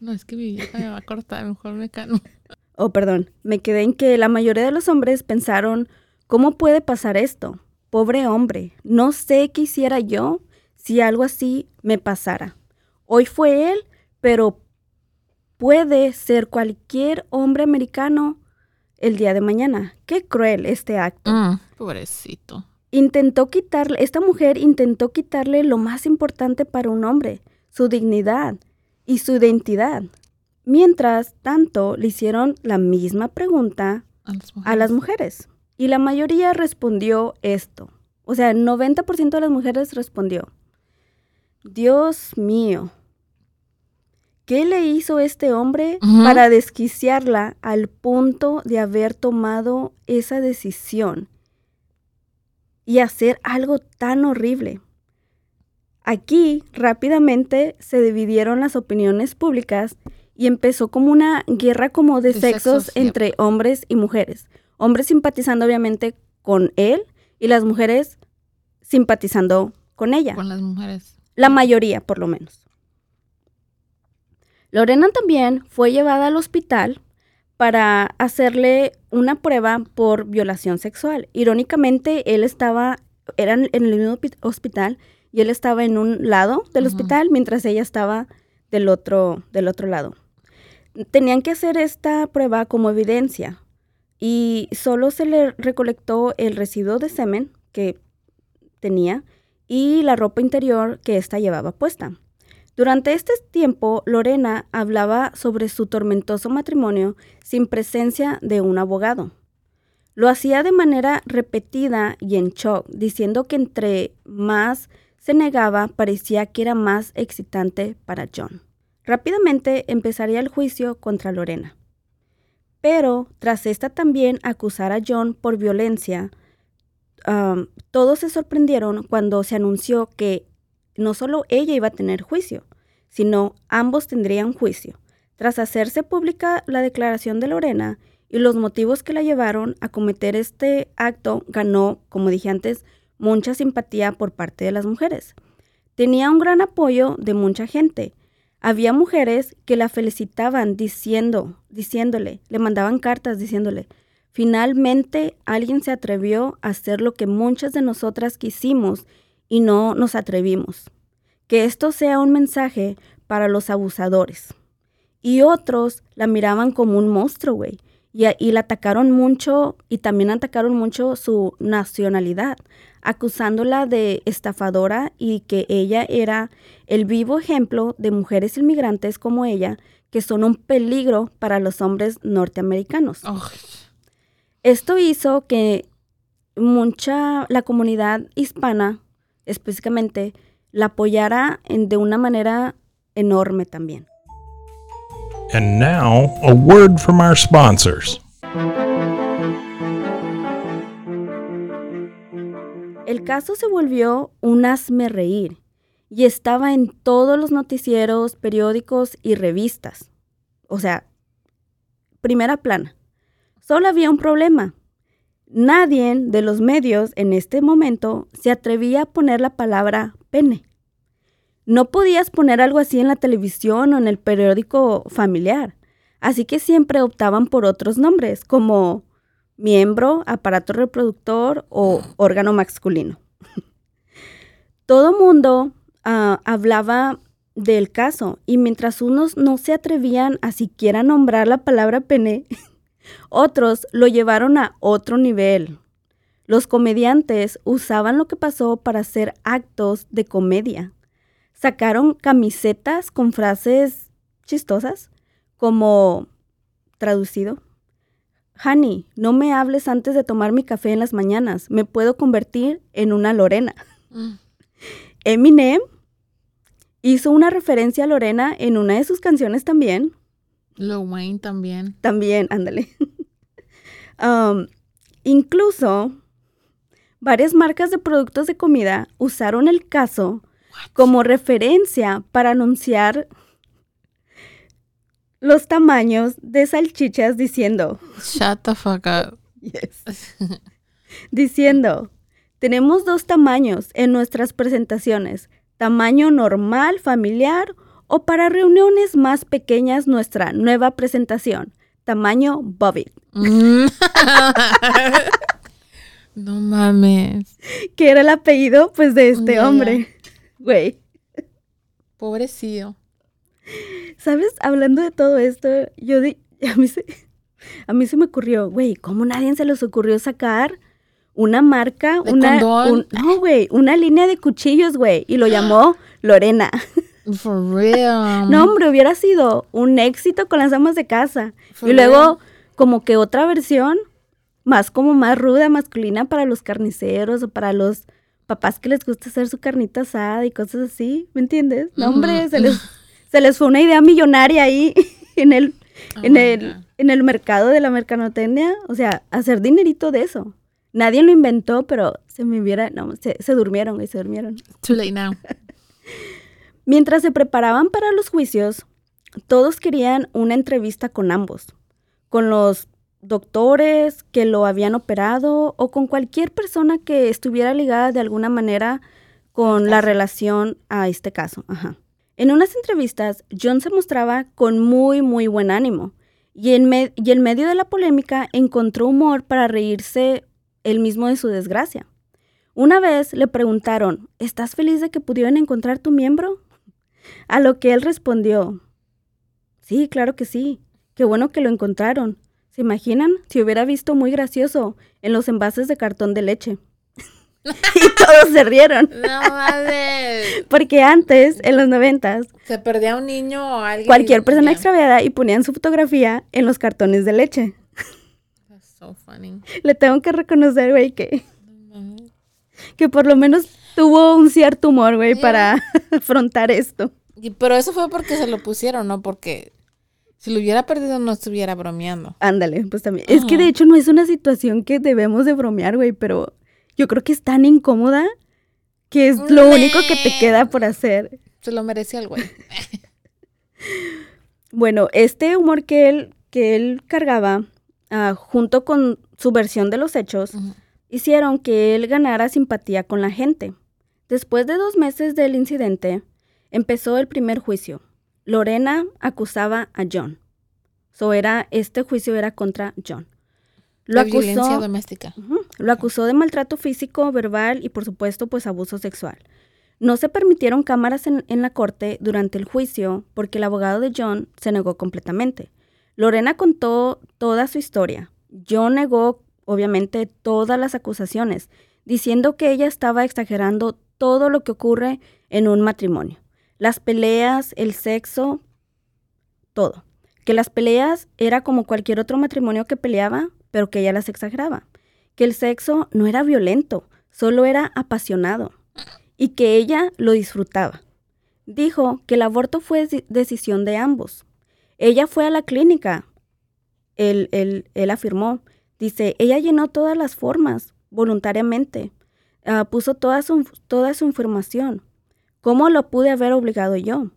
No, es que mi vieja me va a cortar, mejor me calmo. Oh perdón, me quedé en que la mayoría de los hombres pensaron, ¿cómo puede pasar esto? Pobre hombre, no sé qué hiciera yo si algo así me pasara. Hoy fue él, pero puede ser cualquier hombre americano el día de mañana. Qué cruel este acto. Mm, pobrecito. Intentó quitarle, esta mujer intentó quitarle lo más importante para un hombre, su dignidad y su identidad. Mientras tanto, le hicieron la misma pregunta A las a las mujeres. Y la mayoría respondió esto. O sea, el 90% de las mujeres respondió, Dios mío, ¿qué le hizo este hombre para desquiciarla al punto de haber tomado esa decisión y hacer algo tan horrible? Aquí rápidamente se dividieron las opiniones públicas y empezó como una guerra como de, De sexos, entre hombres y mujeres. Hombres simpatizando obviamente con él y las mujeres simpatizando con ella. Con las mujeres. La mayoría, por lo menos. Lorena también fue llevada al hospital para hacerle una prueba por violación sexual. Irónicamente, él estaba, eran en el mismo hospital y él estaba en un lado del hospital mientras ella estaba del otro, del otro lado. Tenían que hacer esta prueba como evidencia y solo se le recolectó el residuo de semen que tenía y la ropa interior que ésta llevaba puesta. Durante este tiempo, Lorena hablaba sobre su tormentoso matrimonio sin presencia de un abogado. Lo hacía de manera repetida y en shock, diciendo que entre más se negaba, parecía que era más excitante para John. Rápidamente empezaría el juicio contra Lorena. Pero tras esta también acusar a John por violencia, todos se sorprendieron cuando se anunció que no solo ella iba a tener juicio, sino ambos tendrían juicio. Tras hacerse pública la declaración de Lorena y los motivos que la llevaron a cometer este acto, ganó, como dije antes, mucha simpatía por parte de las mujeres. Tenía un gran apoyo de mucha gente. Había mujeres que la felicitaban diciendo, diciéndole, le mandaban cartas diciéndole, finalmente alguien se atrevió a hacer lo que muchas de nosotras quisimos y no nos atrevimos. Que esto sea un mensaje para los abusadores. Y otros la miraban como un monstruo, güey. Y, y la atacaron mucho y también atacaron mucho su nacionalidad, acusándola de estafadora y que ella era el vivo ejemplo de mujeres inmigrantes como ella que son un peligro para los hombres norteamericanos. Esto hizo que mucha, la comunidad hispana específicamente, la apoyara en- de una manera enorme también. And now, a word from our sponsors. El caso se volvió un hazme reír y estaba en todos los noticieros, periódicos y revistas. O sea, primera plana. Solo había un problema. Nadie de los medios en este momento se atrevía a poner la palabra pene. No podías poner algo así en la televisión o en el periódico familiar. Así que siempre optaban por otros nombres, como miembro, aparato reproductor o órgano masculino. Todo mundo ah, hablaba del caso y mientras unos no se atrevían a siquiera nombrar la palabra pene, otros lo llevaron a otro nivel. Los comediantes usaban lo que pasó para hacer actos de comedia. Sacaron camisetas con frases chistosas como traducido. Honey, no me hables antes de tomar mi café en las mañanas. Me puedo convertir en una Lorena. mm. Eminem hizo una referencia a Lorena en una de sus canciones también. Lil Wayne también. También, ándale. Um, incluso varias marcas de productos de comida usaron el caso como referencia para anunciar los tamaños de salchichas diciendo, Shut the fuck up. Yes. Diciendo, tenemos dos tamaños en nuestras presentaciones, tamaño normal, familiar o para reuniones más pequeñas nuestra nueva presentación, tamaño Bobby, Mm. no mames. que era el apellido pues de este hombre. Güey, Pobrecillo. ¿sabes? Hablando de todo esto, yo di, a mí se, a mí se me ocurrió, güey, ¿cómo nadie se les ocurrió sacar una marca, ¿De una un- no, güey, una línea de cuchillos, güey, y lo llamó Lorena. For real. No, hombre, hubiera sido un éxito con las amas de casa. For y luego, real. como que otra versión, más como más ruda, masculina para los carniceros o para los papás que les gusta hacer su carnita asada y cosas así, ¿me entiendes? No, hombre, se les, se les fue una idea millonaria ahí en el, Oh en el, en el mercado de la mercadotecnia. O sea, hacer dinerito de eso. Nadie lo inventó, pero se me hubiera, no, se, se durmieron, güey, se durmieron. Too late now. Mientras se preparaban para los juicios, todos querían una entrevista con ambos, con los doctores que lo habían operado o con cualquier persona que estuviera ligada de alguna manera con la relación a este caso. Ajá. En unas entrevistas, John se mostraba con muy, muy buen ánimo y en, me- y en medio de la polémica encontró humor para reírse él mismo de su desgracia. Una vez le preguntaron, ¿estás feliz de que pudieran encontrar tu miembro? A lo que él respondió, sí, claro que sí, qué bueno que lo encontraron. ¿Se imaginan si hubiera visto muy gracioso en los envases de cartón de leche? y todos se rieron, No mames. porque antes, en los noventas, Se perdía un niño o alguien. cualquier persona extraviada y ponían su fotografía en los cartones de leche. That's so funny. Le tengo que reconocer, güey, que, No que por lo menos tuvo un cierto humor, güey, para afrontar esto. Y- Pero eso fue porque se lo pusieron, no porque si lo hubiera perdido no estuviera bromeando. Ándale, pues también. Es que de hecho no es una situación que debemos de bromear, güey, pero yo creo que es tan incómoda que es lo único que te queda por hacer. Se lo merecía el güey. Bueno, este humor que él, que él cargaba, ah, junto con su versión de los hechos, hicieron que él ganara simpatía con la gente. Después de dos meses del incidente, empezó el primer juicio. Lorena acusaba a John. So era, este juicio era contra John. Lo violencia acusó, doméstica. Ujú. Lo acusó de maltrato físico, verbal y por supuesto pues abuso sexual. No se permitieron cámaras en, en la corte durante el juicio porque el abogado de John se negó completamente. Lorena contó toda su historia. John negó obviamente todas las acusaciones, diciendo que ella estaba exagerando todo lo que ocurre en un matrimonio. Las peleas, el sexo, todo. Que las peleas era como cualquier otro matrimonio que peleaba, pero que ella las exageraba. Que el sexo no era violento, solo era apasionado. Y que ella lo disfrutaba. Dijo que el aborto fue deci- decisión de ambos. Ella fue a la clínica. Él, él- él afirmó. Dice, ella llenó todas las formas voluntariamente. Ah, puso toda su, toda su información. ¿Cómo lo pude haber obligado yo?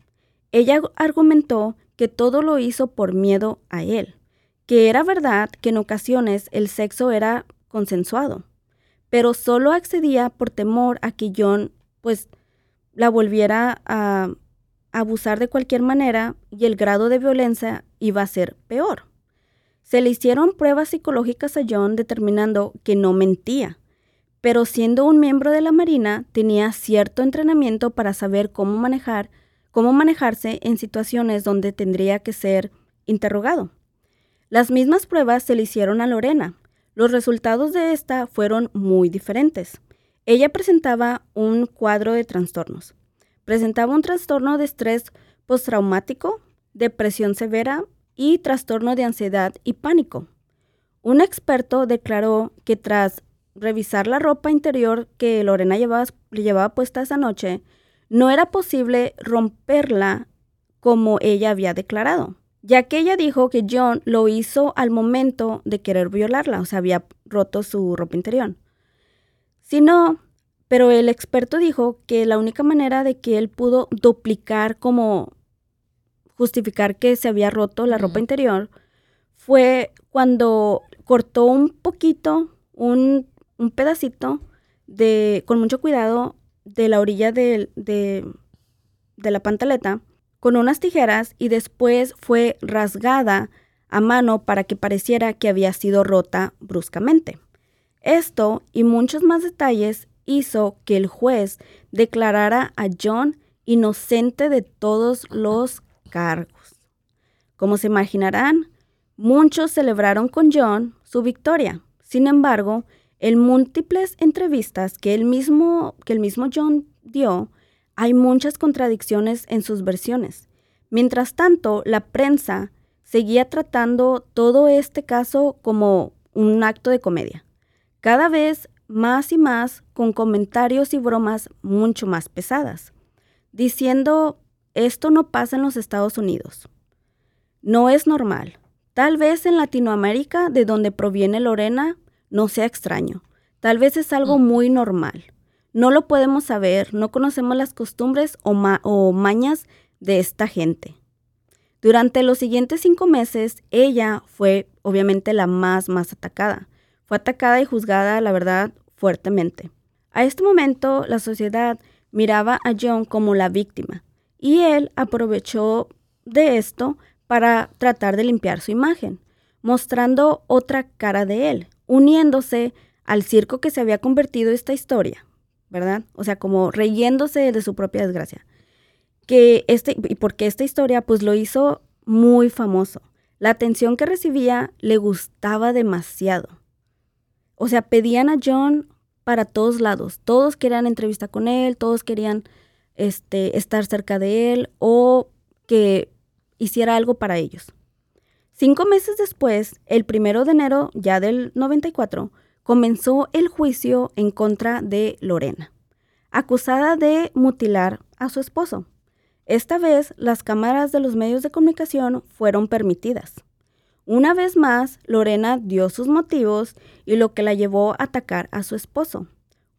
Ella argumentó que todo lo hizo por miedo a él, que era verdad que en ocasiones el sexo era consensuado, pero solo accedía por temor a que John pues la volviera a abusar de cualquier manera y el grado de violencia iba a ser peor. Se le hicieron pruebas psicológicas a John determinando que no mentía, pero siendo un miembro de la Marina tenía cierto entrenamiento para saber cómo manejar, cómo manejarse en situaciones donde tendría que ser interrogado. Las mismas pruebas se le hicieron a Lorena. Los resultados de esta fueron muy diferentes. Ella presentaba un cuadro de trastornos. Presentaba un trastorno de estrés postraumático, depresión severa y trastorno de ansiedad y pánico. Un experto declaró que tras revisar la ropa interior que Lorena llevaba, le llevaba puesta esa noche, no era posible romperla como ella había declarado, ya que ella dijo que John lo hizo al momento de querer violarla, o sea, había roto su ropa interior. Si no, pero el experto dijo que la única manera de que él pudo duplicar como justificar que se había roto la ropa interior fue cuando cortó un poquito, un, un pedacito de, con mucho cuidado de la orilla del- de, de la pantaleta con unas tijeras y después fue rasgada a mano para que pareciera que había sido rota bruscamente. Esto y muchos más detalles hizo que el juez declarara a John inocente de todos los cargos. Como se imaginarán, muchos celebraron con John su victoria. Sin embargo, en múltiples entrevistas que el mismo, que el mismo John dio, hay muchas contradicciones en sus versiones. Mientras tanto, la prensa seguía tratando todo este caso como un acto de comedia, cada vez más y más con comentarios y bromas mucho más pesadas, diciendo, esto no pasa en los Estados Unidos. No es normal. Tal vez en Latinoamérica, de donde proviene Lorena, no sea extraño. Tal vez es algo mm. muy normal. No lo podemos saber, no conocemos las costumbres o, o mañas de esta gente. Durante los siguientes cinco meses, ella fue obviamente la más, más atacada. Fue atacada y juzgada, la verdad, fuertemente. A este momento, la sociedad miraba a John como la víctima y él aprovechó de esto para tratar de limpiar su imagen, mostrando otra cara de él, uniéndose al circo que se había convertido esta historia. ¿verdad? O sea, como reyéndose de su propia desgracia. Que este, y porque esta historia pues lo hizo muy famoso. La atención que recibía le gustaba demasiado. O sea, pedían a John para todos lados. Todos querían entrevista con él, todos querían este, estar cerca de él o que hiciera algo para ellos. Cinco meses después, el primero de enero ya del 94, comenzó el juicio en contra de Lorena, acusada de mutilar a su esposo. Esta vez las cámaras de los medios de comunicación fueron permitidas. Una vez más, Lorena dio sus motivos y lo que la llevó a atacar a su esposo.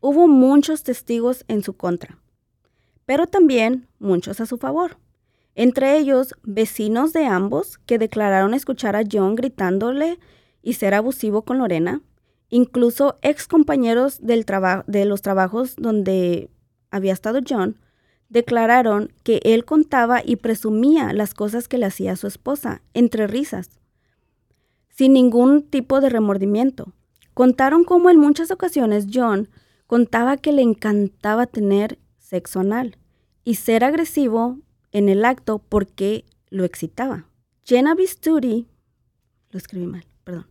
Hubo muchos testigos en su contra, pero también muchos a su favor. Entre ellos, vecinos de ambos que declararon escuchar a John gritándole y ser abusivo con Lorena, Incluso ex compañeros del de los trabajos donde había estado John declararon que él contaba y presumía las cosas que le hacía su esposa, entre risas, sin ningún tipo de remordimiento. Contaron cómo en muchas ocasiones John contaba que le encantaba tener sexo anal y ser agresivo en el acto porque lo excitaba. Jenna Bisturi, lo escribí mal, perdón.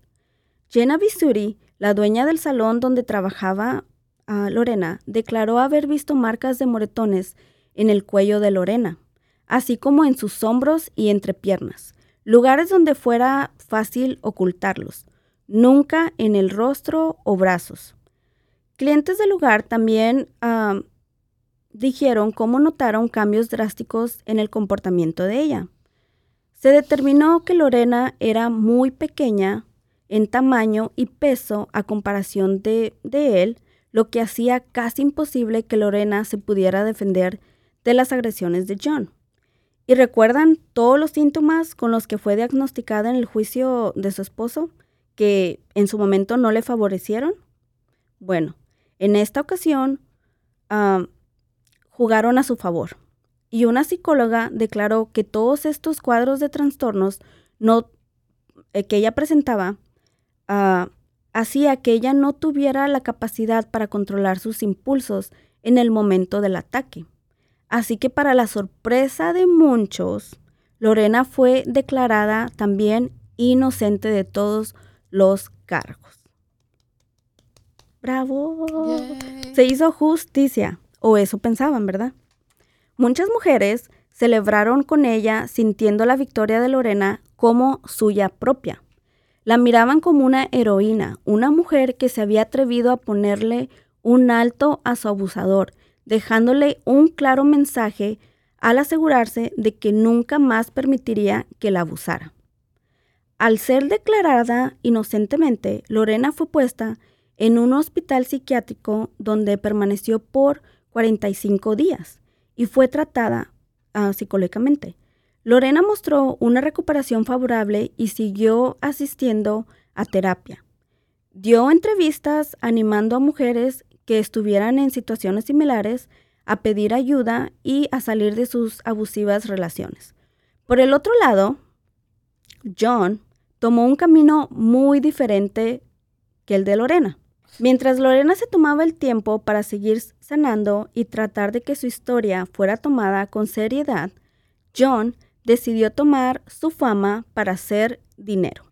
Jenna Bisturi la dueña del salón donde trabajaba ah, Lorena declaró haber visto marcas de moretones en el cuello de Lorena, así como en sus hombros y entrepiernas, lugares donde fuera fácil ocultarlos, nunca en el rostro o brazos. Clientes del lugar también ah, dijeron cómo notaron cambios drásticos en el comportamiento de ella. Se determinó que Lorena era muy pequeña, en tamaño y peso a comparación de, él, lo que hacía casi imposible que Lorena se pudiera defender de las agresiones de John. ¿Y recuerdan todos los síntomas con los que fue diagnosticada en el juicio de su esposo, que en su momento no le favorecieron? Bueno, en esta ocasión ah, jugaron a su favor. Y una psicóloga declaró que todos estos cuadros de trastornos no, eh, que ella presentaba Ah, hacía que ella no tuviera la capacidad para controlar sus impulsos en el momento del ataque. Así que para la sorpresa de muchos, Lorena fue declarada también inocente de todos los cargos. ¡Bravo! Se hizo justicia, o eso pensaban, ¿verdad? Muchas mujeres celebraron con ella sintiendo la victoria de Lorena como suya propia. La miraban como una heroína, una mujer que se había atrevido a ponerle un alto a su abusador, dejándole un claro mensaje al asegurarse de que nunca más permitiría que la abusara. Al ser declarada inocentemente, Lorena fue puesta en un hospital psiquiátrico donde permaneció por 45 días y fue tratada uh, psicológicamente. Lorena mostró una recuperación favorable y siguió asistiendo a terapia. Dio entrevistas animando a mujeres que estuvieran en situaciones similares a pedir ayuda y a salir de sus abusivas relaciones. Por el otro lado, John tomó un camino muy diferente que el de Lorena. Mientras Lorena se tomaba el tiempo para seguir sanando y tratar de que su historia fuera tomada con seriedad, John decidió tomar su fama para hacer dinero.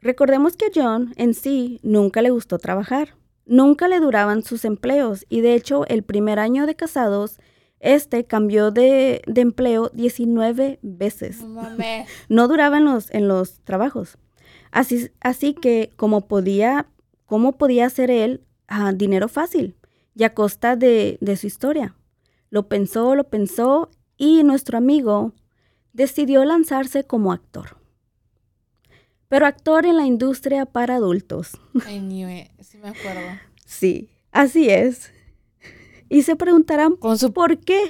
Recordemos que a John en sí nunca le gustó trabajar, nunca le duraban sus empleos y de hecho el primer año de casados, este cambió de, de empleo 19 veces. No duraba en los, en los trabajos. Así, así que como podía, ¿cómo podía hacer él ah, dinero fácil y a costa de, de su historia? Lo pensó, lo pensó y nuestro amigo decidió lanzarse como actor. Pero actor en la industria para adultos. Sí me acuerdo. Sí, así es. Y se preguntarán, Con su ¿por qué?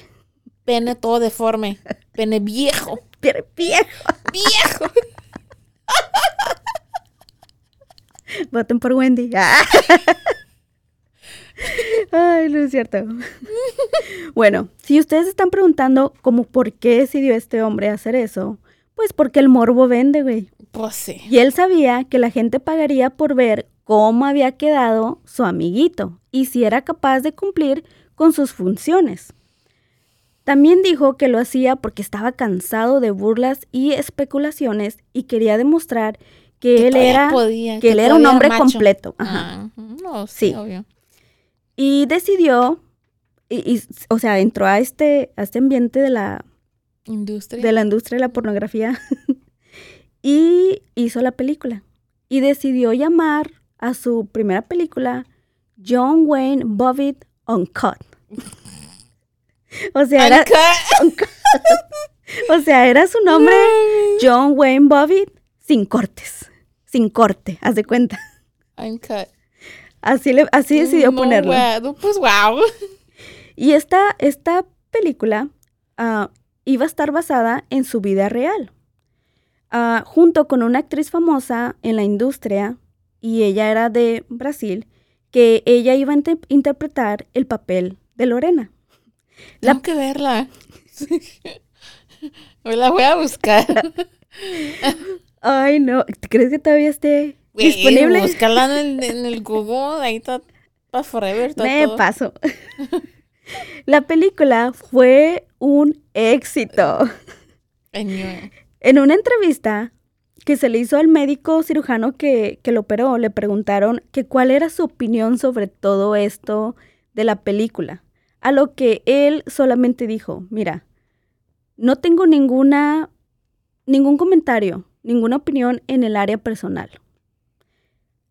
pene todo deforme. Pene viejo. Pero viejo. ¡Viejo! Voten por Wendy. Ay, no es cierto. Bueno, si ustedes están preguntando como por qué decidió este hombre hacer eso, pues porque el morbo vende, güey. Pues sí. Y él sabía que la gente pagaría por ver cómo había quedado su amiguito y si era capaz de cumplir con sus funciones. También dijo que lo hacía porque estaba cansado de burlas y especulaciones y quería demostrar que, él era podía, que él era un hombre completo. Ajá. Ah, no, sí, Sí. obvio. Y decidió, y, y, o sea, entró a este, a este ambiente de la, Industria. de la industria de la pornografía y hizo la película. Y decidió llamar a su primera película John Wayne Bobbitt Uncut. O sea, era, Uncut. o sea, era su nombre John Wayne Bobbitt sin cortes, sin corte, haz de cuenta. Uncut. Así, le, así decidió No, ponerlo. Pues wow. Y esta, esta película ah, iba a estar basada en su vida real, Ah, junto con una actriz famosa en la industria, y ella era de Brasil, que ella iba a inte- interpretar el papel de Lorena. La- Tengo que verla. Me la voy a buscar. Ay, no, ¿te crees que todavía esté disponible? Búscala en en el Google. Ahí está. Para forever. Está Me todo. paso. La película fue un éxito. En una entrevista que se le hizo al médico cirujano que, que lo operó, le preguntaron que cuál era su opinión sobre todo esto de la película. A lo que él solamente dijo, mira, no tengo ninguna, ningún comentario, ninguna opinión en el área personal.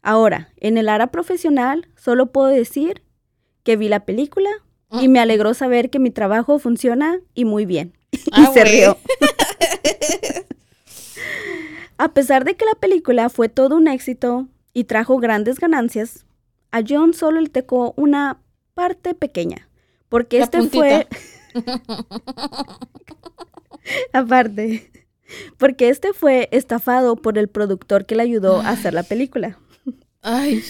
Ahora, en el área profesional, solo puedo decir que vi la película y me alegró saber que mi trabajo funciona y muy bien. y Ah, se rió. A pesar de que la película fue todo un éxito y trajo grandes ganancias, a John solo le tocó una parte pequeña, porque La este fue aparte, porque este fue estafado por el productor que le ayudó a hacer la película. Ay.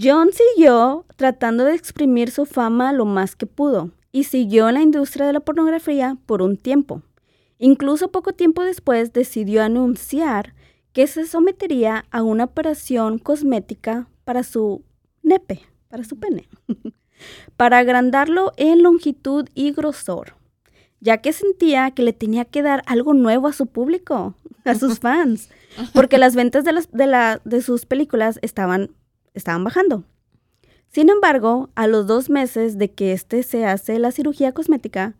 John siguió tratando de exprimir su fama lo más que pudo y siguió en la industria de la pornografía por un tiempo. Incluso poco tiempo después decidió anunciar que se sometería a una operación cosmética para su nepe, para su pene, para agrandarlo en longitud y grosor, ya que sentía que le tenía que dar algo nuevo a su público, a sus fans, porque las ventas de, de, la, de sus películas estaban, estaban bajando. Sin embargo, a los dos meses de que este se hace la cirugía cosmética,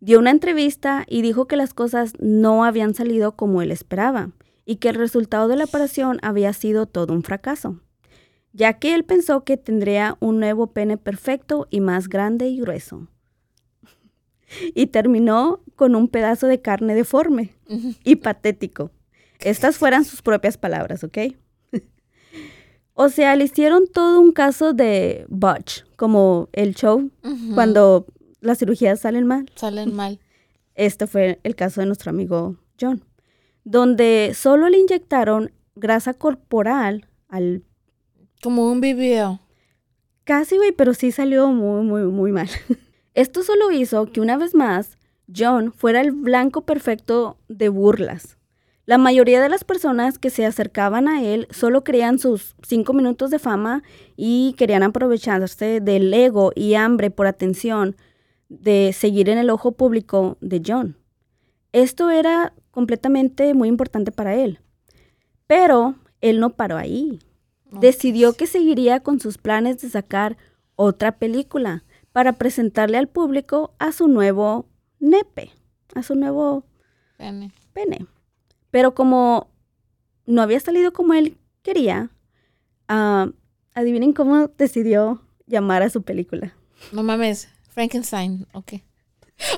dio una entrevista y dijo que las cosas no habían salido como él esperaba y que el resultado de la operación había sido todo un fracaso, ya que él pensó que tendría un nuevo pene perfecto y más grande y grueso. Y terminó con un pedazo de carne deforme y patético. Estas fueran sus propias palabras, ¿ok? o sea, le hicieron todo un caso de botch, como el show, cuando las cirugías salen mal. Salen mal. Este fue el caso de nuestro amigo John, donde solo le inyectaron grasa corporal al... Como un video. Casi, güey, pero sí salió muy, muy, muy mal. Esto solo hizo que una vez más John fuera el blanco perfecto de burlas. La mayoría de las personas que se acercaban a él solo querían sus cinco minutos de fama y querían aprovecharse del ego y hambre por atención de seguir en el ojo público de John. Esto era completamente muy importante para él. Pero él no paró ahí. Decidió que seguiría con sus planes de sacar otra película para presentarle al público a su nuevo nepe, a su nuevo Pene. pene. Pero como no había salido como él quería, ah, adivinen cómo decidió llamar a su película. No mames. Frankenstein. Ok.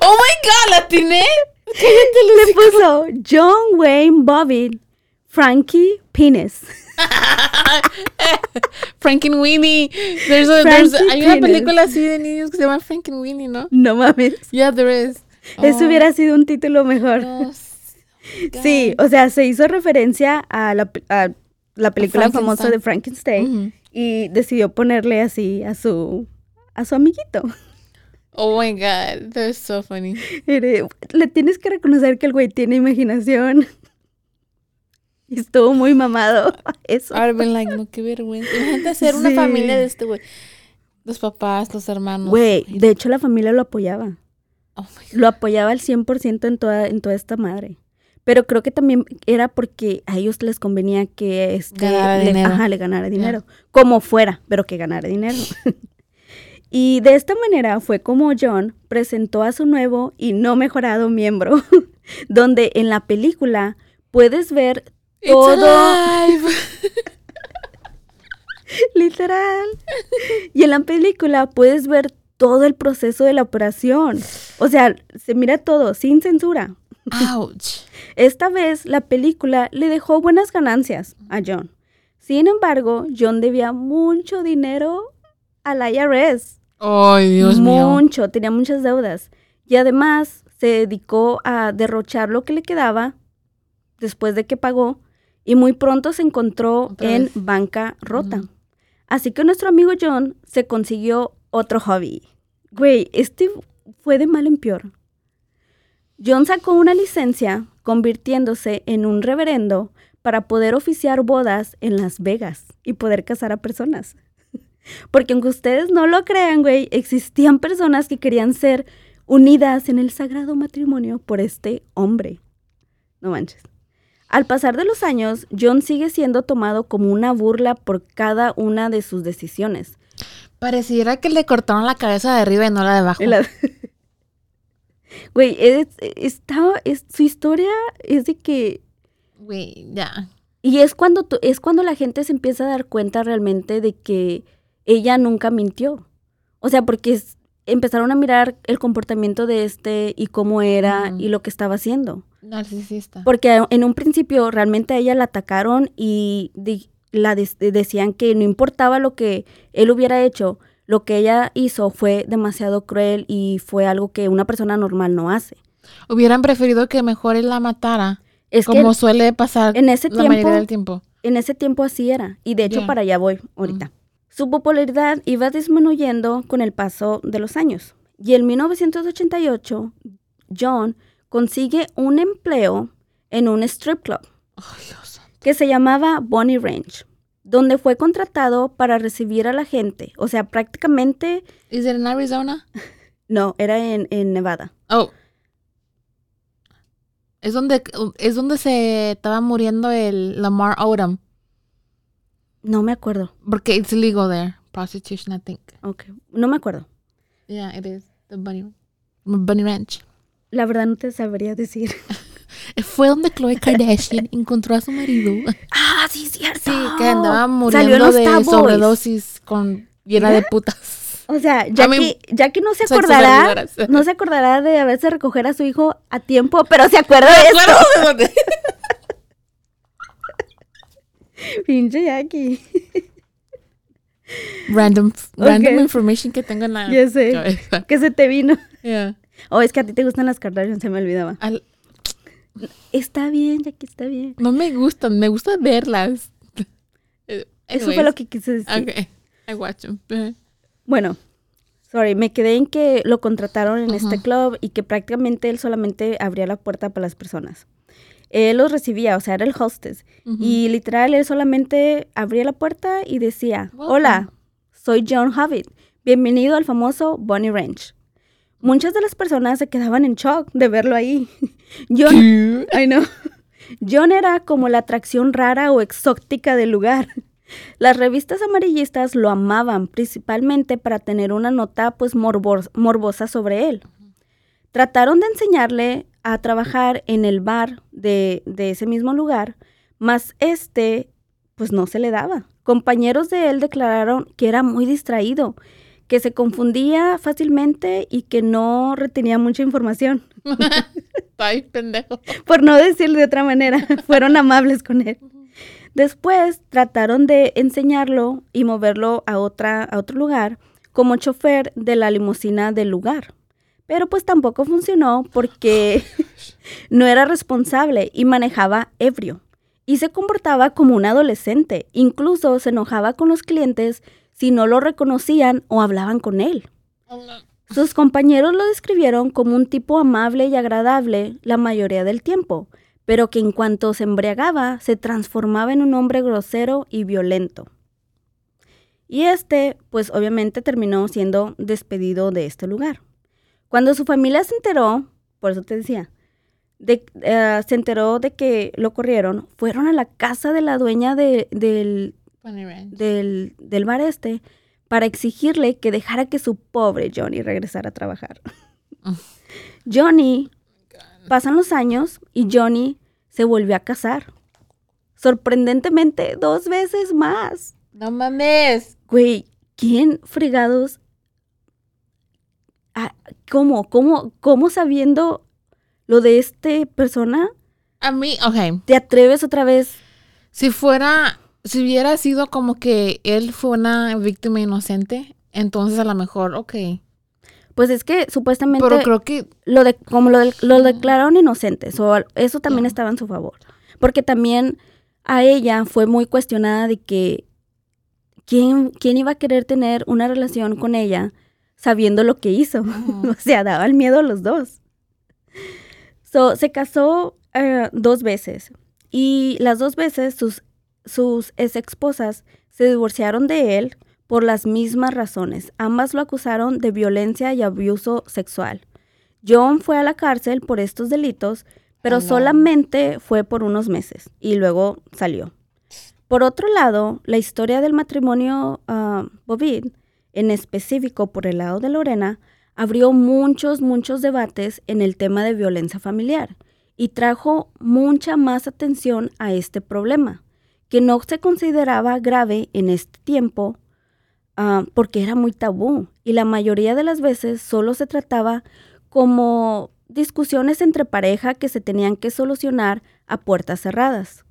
¡Oh my god! ¿La atiné? Le puso John Wayne Bobbitt, Frankie Penis. Frankenweenie. There's a, there's a- hay una película así de niños que se llama Frankenweenie, ¿no? No mames. Yeah, there is. Eso Oh, hubiera sido un título mejor. no, Sí, o sea, se hizo referencia a la, pe- a la película famosa de Frankenstein. Y decidió ponerle así a su a su amiguito. Oh my god, that's so funny. Le tienes que reconocer que el güey tiene imaginación. Estuvo muy mamado eso. Been like, no, qué vergüenza. Imagínate ser una familia de este güey. Los papás, los hermanos. Güey, de hecho la familia lo apoyaba. Oh. Lo apoyaba al 100% en toda, en toda esta madre. Pero creo que también era porque a ellos les convenía que este, Ganara le, dinero. ajá, le ganara dinero. Como fuera, pero que ganara dinero. y de esta manera fue como John presentó a su nuevo y no mejorado miembro, donde en la película puedes ver It's todo, literal. Y en la película puedes ver todo el proceso de la operación. O sea, se mira todo sin censura. Ouch. Esta vez la película le dejó buenas ganancias a John. Sin embargo, John debía mucho dinero a la IRS. Ay, Dios mío. mucho, tenía muchas deudas. Y además se dedicó a derrochar lo que le quedaba después de que pagó y muy pronto se encontró en vez. banca rota. Ujú. Así que nuestro amigo John se consiguió otro hobby. Güey, este fue de mal en peor. John sacó una licencia convirtiéndose en un reverendo para poder oficiar bodas en Las Vegas y poder casar a personas. Porque aunque ustedes no lo crean, güey, existían personas que querían ser unidas en el sagrado matrimonio por este hombre. No manches. Al pasar de los años, John sigue siendo tomado como una burla por cada una de sus decisiones. Pareciera que le cortaron la cabeza de arriba y no la de abajo. La- Güey, es, está, es- su historia es de que... Güey, ya. Y es cuando, es cuando la gente se empieza a dar cuenta realmente de que ella nunca mintió. O sea, porque es- empezaron a mirar el comportamiento de este y cómo era y lo que estaba haciendo. Narcisista. Porque en un principio realmente a ella la atacaron y la decían que no importaba lo que él hubiera hecho, lo que ella hizo fue demasiado cruel y fue algo que una persona normal no hace. Hubieran preferido que mejor él la matara. Es como que suele pasar en ese la mayoría tiempo- del tiempo. en ese tiempo así era. Y de hecho para allá voy ahorita. Su popularidad iba disminuyendo con el paso de los años. Y en 1988, John consigue un empleo en un strip club. Que se llamaba Bonnie Ranch, donde fue contratado para recibir a la gente. O sea, prácticamente, ¿Es en Arizona? no, era en, en Nevada. Oh. Es donde, es donde se estaba muriendo el Lamar Odom. No me acuerdo. Porque it's legal there. Prostitution, I think. Ok, no me acuerdo. Yeah, it is. The Bunny, Bunny Ranch. La verdad no te sabría decir. Fue donde Khloe Kardashian encontró a su marido. ah, sí, cierto. Sí, que andaba muriendo de sobredosis con llena de putas. O sea, Jackie, Jackie no se acordará, no se acordará de haberse recoger a su hijo a tiempo, pero se acuerda de esto. Pinche Jackie. Random, random Ok. information que tengo en la Ya sé. cabeza. Que se te vino. Yeah. Oh, es que a ti te gustan las Kardashian, se me olvidaba. Al- Está bien, Jackie, está bien. no me gustan, me gusta verlas. Eh, Eso fue lo que quise decir. Okay, I watch them. Bueno, sorry, me quedé en que lo contrataron en este club y que prácticamente él solamente abría la puerta para las personas. Él los recibía, o sea, era el hostess. Y literal, él solamente abría la puerta y decía, hola, soy John Hobbit, bienvenido al famoso Bunny Ranch. Muchas de las personas se quedaban en shock de verlo ahí. John, ay no. John era como la atracción rara o exótica del lugar. Las revistas amarillistas lo amaban principalmente para tener una nota pues morbosa sobre él. Trataron de enseñarle a trabajar en el bar de, de ese mismo lugar, mas este pues no se le daba. Compañeros de él declararon que era muy distraído, que se confundía fácilmente y que no retenía mucha información. Ay, pendejo. Por no decirlo de otra manera, fueron amables con él. Después trataron de enseñarlo y moverlo a, otra, a otro lugar como chofer de la limusina del lugar. Pero pues tampoco funcionó porque no era responsable y manejaba ebrio. Y se comportaba como un adolescente. Incluso se enojaba con los clientes si no lo reconocían o hablaban con él. Sus compañeros lo describieron como un tipo amable y agradable la mayoría del tiempo, pero que en cuanto se embriagaba se transformaba en un hombre grosero y violento. Y este, pues obviamente terminó siendo despedido de este lugar. Cuando su familia se enteró, por eso te decía, eh, se enteró de que lo corrieron, fueron a la casa de la dueña del, del, del, bar este para exigirle que dejara que su pobre Johnny regresara a trabajar. Johnny, pasan los años y Johnny se volvió a casar. Sorprendentemente, dos veces más. No mames. Güey, ¿quién fregados ¿Cómo? ¿Cómo? ¿Cómo sabiendo lo de esta persona? A mí, ok. ¿Te atreves otra vez? Si fuera, si hubiera sido como que él fue una víctima inocente, entonces a lo mejor, ok. Pues es que supuestamente. Pero creo que. Lo de, como lo, lo declararon inocentes, o eso también estaba en su favor. Porque también a ella fue muy cuestionada de que. ¿Quién, quién iba a querer tener una relación con ella? Sabiendo lo que hizo. o sea, daban miedo a los dos. So, se casó eh, dos veces y las dos veces sus, sus ex esposas se divorciaron de él por las mismas razones. Ambas lo acusaron de violencia y abuso sexual. John fue a la cárcel por estos delitos, pero solamente fue por unos meses y luego salió. Por otro lado, la historia del matrimonio uh, en específico por el lado de Lorena, abrió muchos, muchos debates en el tema de violencia familiar y trajo mucha más atención a este problema, que no se consideraba grave en este tiempo ah, porque era muy tabú y la mayoría de las veces solo se trataba como discusiones entre pareja que se tenían que solucionar a puertas cerradas.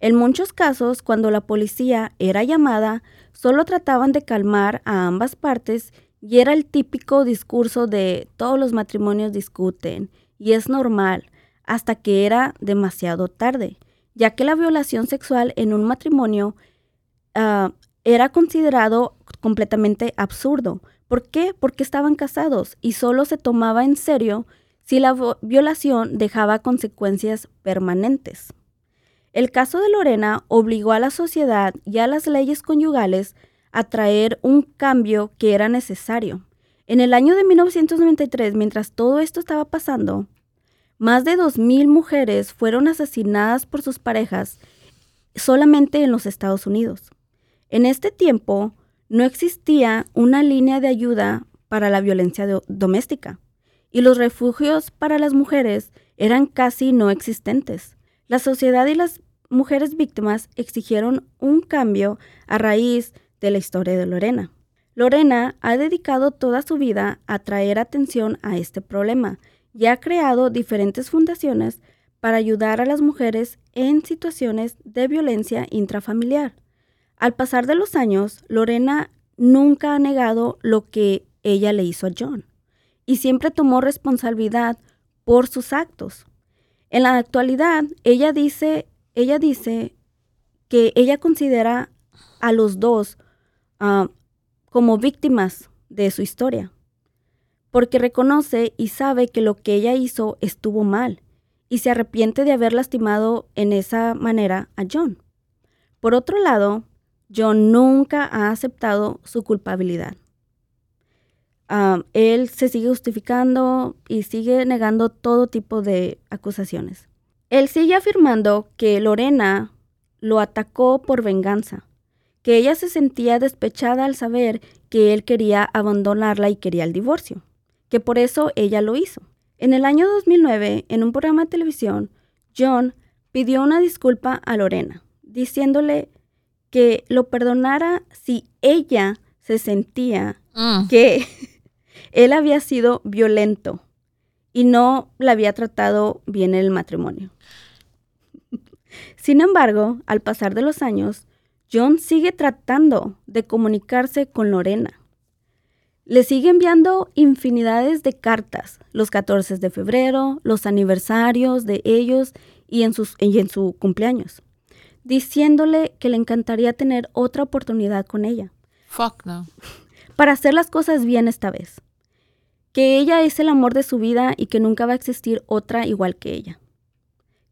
En muchos casos, cuando la policía era llamada, solo trataban de calmar a ambas partes y era el típico discurso de todos los matrimonios discuten y es normal, hasta que era demasiado tarde, ya que la violación sexual en un matrimonio ah, era considerado completamente absurdo. ¿Por qué? Porque estaban casados y solo se tomaba en serio si la violación dejaba consecuencias permanentes. El caso de Lorena obligó a la sociedad y a las leyes conyugales a traer un cambio que era necesario. En el año de 1993, mientras todo esto estaba pasando, más de 2.000 mujeres fueron asesinadas por sus parejas solamente en los Estados Unidos. En este tiempo no existía una línea de ayuda para la violencia doméstica y los refugios para las mujeres eran casi no existentes. La sociedad y las mujeres víctimas exigieron un cambio a raíz de la historia de Lorena. Lorena ha dedicado toda su vida a traer atención a este problema y ha creado diferentes fundaciones para ayudar a las mujeres en situaciones de violencia intrafamiliar. Al pasar de los años, Lorena nunca ha negado lo que ella le hizo a John y siempre tomó responsabilidad por sus actos. En la actualidad, ella dice ella dice que ella considera a los dos ah, como víctimas de su historia, porque reconoce y sabe que lo que ella hizo estuvo mal y se arrepiente de haber lastimado en esa manera a John. Por otro lado, John nunca ha aceptado su culpabilidad. Ah, él se sigue justificando y sigue negando todo tipo de acusaciones. Él sigue afirmando que Lorena lo atacó por venganza, que ella se sentía despechada al saber que él quería abandonarla y quería el divorcio, que por eso ella lo hizo. En el año 2009, en un programa de televisión, John pidió una disculpa a Lorena, diciéndole que lo perdonara si ella se sentía Mm. que él había sido violento y no la había tratado bien en el matrimonio. Sin embargo, al pasar de los años, John sigue tratando de comunicarse con Lorena. Le sigue enviando infinidades de cartas, los 14 de febrero, los aniversarios de ellos y en, sus, y en su cumpleaños, diciéndole que le encantaría tener otra oportunidad con ella Fuck no. para hacer las cosas bien esta vez. Que ella es el amor de su vida y que nunca va a existir otra igual que ella.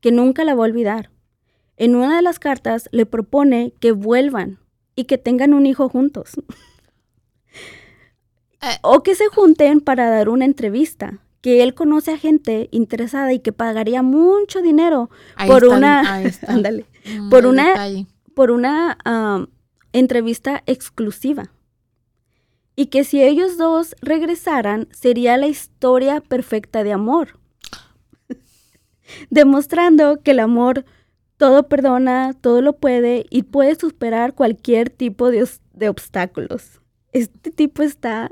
Que nunca la va a olvidar. En una de las cartas le propone que vuelvan y que tengan un hijo juntos. Eh. o que se junten para dar una entrevista. Que él conoce a gente interesada y que pagaría mucho dinero Ahí por está una, por una- por una am, entrevista exclusiva. Y que si ellos dos regresaran, sería la historia perfecta de amor. Demostrando que el amor todo perdona, todo lo puede y puede superar cualquier tipo de, de obstáculos. Este tipo está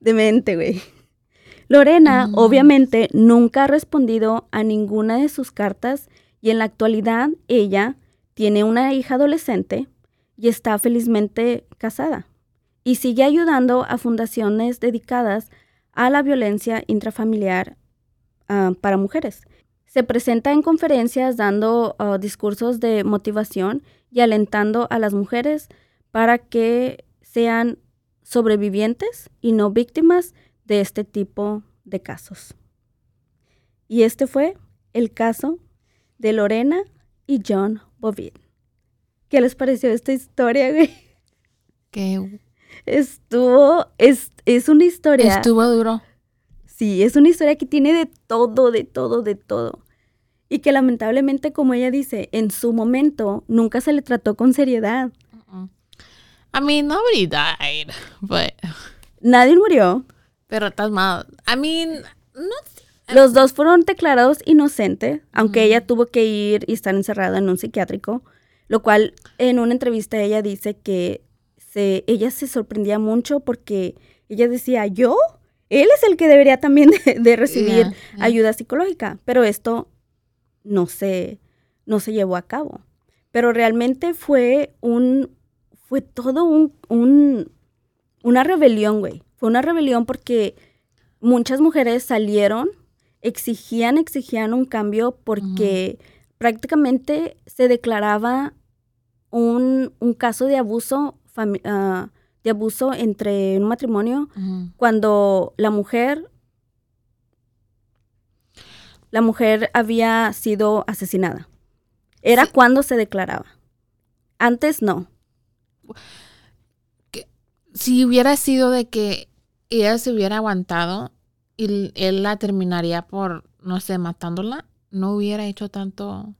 demente, güey. Lorena, Mm. obviamente, nunca ha respondido a ninguna de sus cartas y en la actualidad ella tiene una hija adolescente y está felizmente casada. Y sigue ayudando a fundaciones dedicadas a la violencia intrafamiliar ah, para mujeres. Se presenta en conferencias dando ah, discursos de motivación y alentando a las mujeres para que sean sobrevivientes y no víctimas de este tipo de casos. Y este fue el caso de Lorena y John Bovid. ¿Qué les pareció esta historia, güey? Que Estuvo, es, es una historia. estuvo duro. Sí, es una historia que tiene de todo, de todo, de todo. Y que lamentablemente, como ella dice, en su momento nunca se le trató con seriedad. I mean, nobody died, but Nadie murió. pero estás mal. I mean, no Los dos fueron declarados inocentes, aunque ella tuvo que ir y estar encerrada en un psiquiátrico, lo cual en una entrevista ella dice que se, ella se sorprendía mucho porque ella decía, ¿yo? Él es el que debería también de, de recibir Yeah, yeah. ayuda psicológica, pero esto no se, no se llevó a cabo. Pero realmente fue un, fue todo un, un- una rebelión, güey. Fue una rebelión porque muchas mujeres salieron, exigían, exigían un cambio porque prácticamente se declaraba un, un caso de abuso, ah, de abuso entre un matrimonio cuando la mujer la mujer había sido asesinada. Era Sí. cuando se declaraba. Antes no. si hubiera sido de que ella se hubiera aguantado y él la terminaría por, no sé, matándola, no hubiera hecho tanto,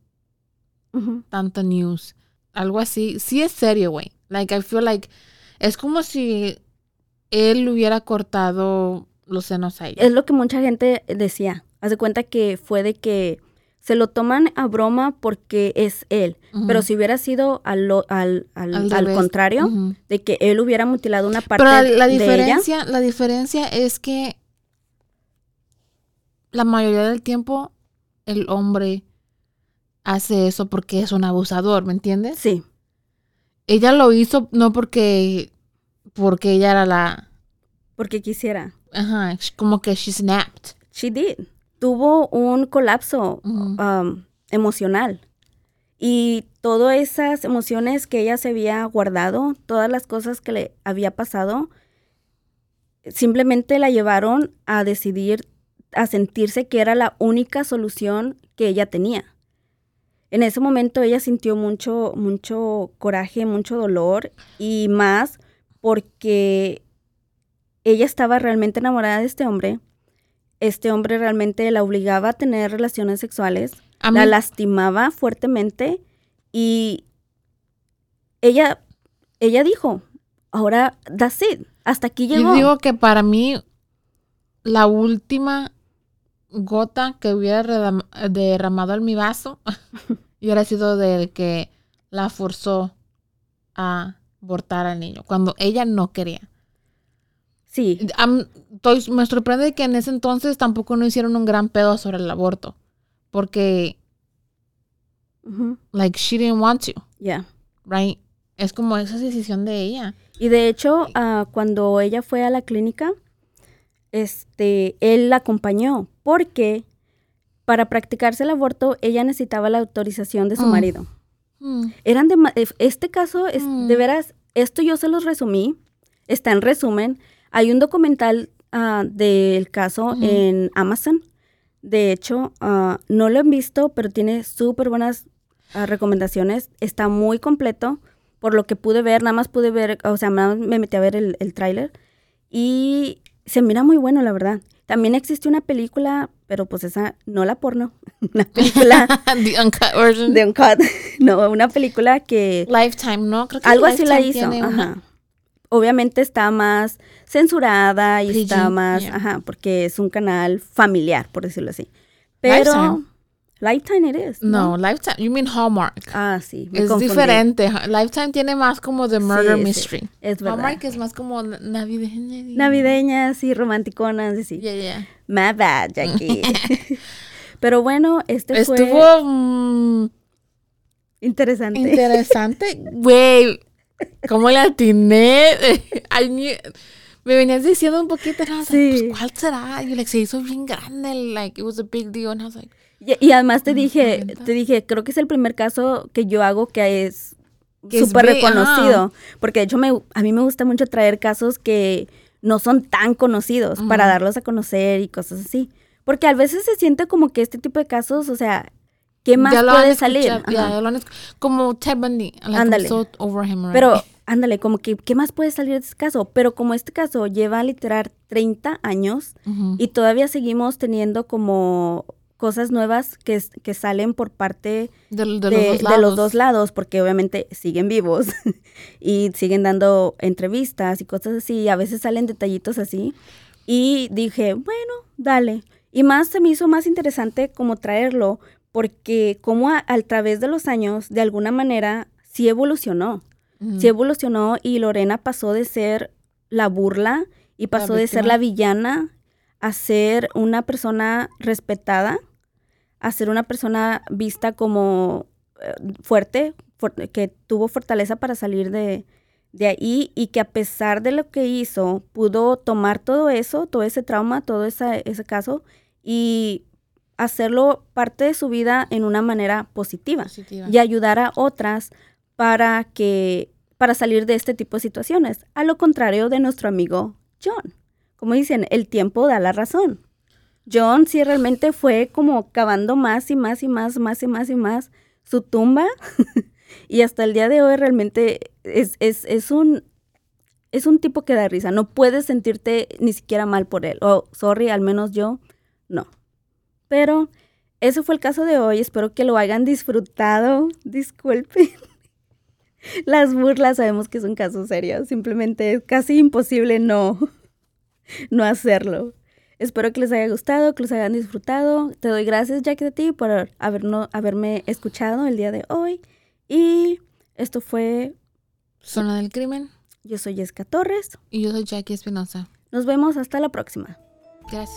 tanto news. Algo así. Sí es serio, güey. Like, I feel like es como si él hubiera cortado los senos a ella. Es lo que mucha gente decía. Haz de cuenta que fue de que se lo toman a broma porque es él. Pero si hubiera sido al, al, al- Al contrario, de que él hubiera mutilado una parte Pero la, la de ella. diferencia, la diferencia es que la mayoría del tiempo el hombre hace eso porque es un abusador, ¿me entiendes? Sí, Ella lo hizo no porque porque ella era la porque quisiera. ajá, como que she snapped. She did. Tuvo un colapso um, emocional. Y todas esas emociones que ella se había guardado, todas las cosas que le había pasado, simplemente la llevaron a decidir a sentirse que era la única solución que ella tenía. En ese momento ella sintió mucho, mucho coraje, mucho dolor y más porque ella estaba realmente enamorada de este hombre. Este hombre realmente la obligaba a tener relaciones sexuales, A la lastimaba fuertemente y ella, ella dijo, ahora that's it, hasta aquí Yo llegó. digo que para mí la última gota que hubiera derramado en mi vaso hubiera sido del que la forzó a abortar al niño cuando ella no quería. sí, estoy- me sorprende que en ese entonces tampoco no hicieron un gran pedo sobre el aborto porque like she didn't want to, ya. right? Es como esa decisión de ella. Y de hecho, ah, cuando ella fue a la clínica, este, él la acompañó porque para practicarse el aborto ella necesitaba la autorización de su Mm. marido. Hmm. Eran de, este caso es Mm. de veras, esto yo se los resumí, está en resumen. Hay un documental ah, del caso en Amazon. De hecho, ah, no lo han visto, pero tiene súper buenas ah, recomendaciones. Está muy completo. Por lo que pude ver, nada más pude ver, o sea, nada más me metí a ver el, el tráiler. Y se mira muy bueno, la verdad. También existe una película, pero pues esa, no la porno, una película The uncut version. de un cut, no, una película que Lifetime, ¿no? Creo que algo así la hizo. una. Ajá. Obviamente está más censurada y PG, está más, yeah. ajá, porque es un canal familiar, por decirlo así. Pero Lifetime. Lifetime it is, No, Lifetime. You mean Hallmark. Ah, sí, me es confundí. diferente. Lifetime tiene más como de murder Sí, sí, mystery. es verdad. Hallmark es más como na- navideña. y- Navideñas y romanticonas, y sí. Yeah, yeah. My bad, Jackie. Pero bueno, este fue Estuvo mm, interesante. interesante. Güey, ¿cómo le atiné? I knew- me venías diciendo un poquito, and I was like, pues, ¿cuál será? Y like, se hizo bien grande, like, it was a big deal, and I was like, Y, y además te dije, te dije, creo que es el primer caso que yo hago que es súper reconocido. Porque de hecho me, a mí me gusta mucho traer casos que no son tan conocidos para darlos a conocer y cosas así. Porque a veces se siente como que este tipo de casos, o sea, ¿qué más puede salir? ya, ya lo han como Ted Bundy, Ándale. Pero, ándale, como que, ¿qué más puede salir de este caso? Pero como este caso lleva literal 30 años y todavía seguimos teniendo como cosas nuevas que, salen por parte de, de de, los dos de lados. los dos lados, porque obviamente siguen vivos y siguen dando entrevistas y cosas así, y a veces salen detallitos así. Y dije, bueno, dale. Y más se me hizo más interesante como traerlo, porque como a, a través de los años, de alguna manera, sí evolucionó. Sí evolucionó y Lorena pasó de ser la burla y pasó de ser la villana a ser una persona respetada, a ser una persona vista como eh, fuerte, que tuvo fortaleza para salir de, de ahí y que a pesar de lo que hizo, pudo tomar todo eso, todo ese trauma, todo esa- ese caso y hacerlo parte de su vida en una manera positiva Positiva. y ayudar a otras para que para salir de este tipo de situaciones. A lo contrario de nuestro amigo John. Como dicen, el tiempo da la razón. John sí realmente fue como cavando más y más y más, más y más y más su tumba. y hasta el día de hoy realmente es, es, es un es un tipo que da risa. No puedes sentirte ni siquiera mal por él. O, sorry, al menos yo, no. Pero ese fue el caso de hoy. Espero que lo hayan disfrutado. Disculpen. Las burlas sabemos que es un caso serio. Simplemente es casi imposible no, no hacerlo. Espero que les haya gustado, que los hayan disfrutado. Te doy gracias, Jackie, a ti por haberme escuchado el día de hoy. Y esto fue, Zona del crimen. yo soy Jessica Torres. Y yo soy Jackie Espinosa. Nos vemos hasta la próxima. Gracias.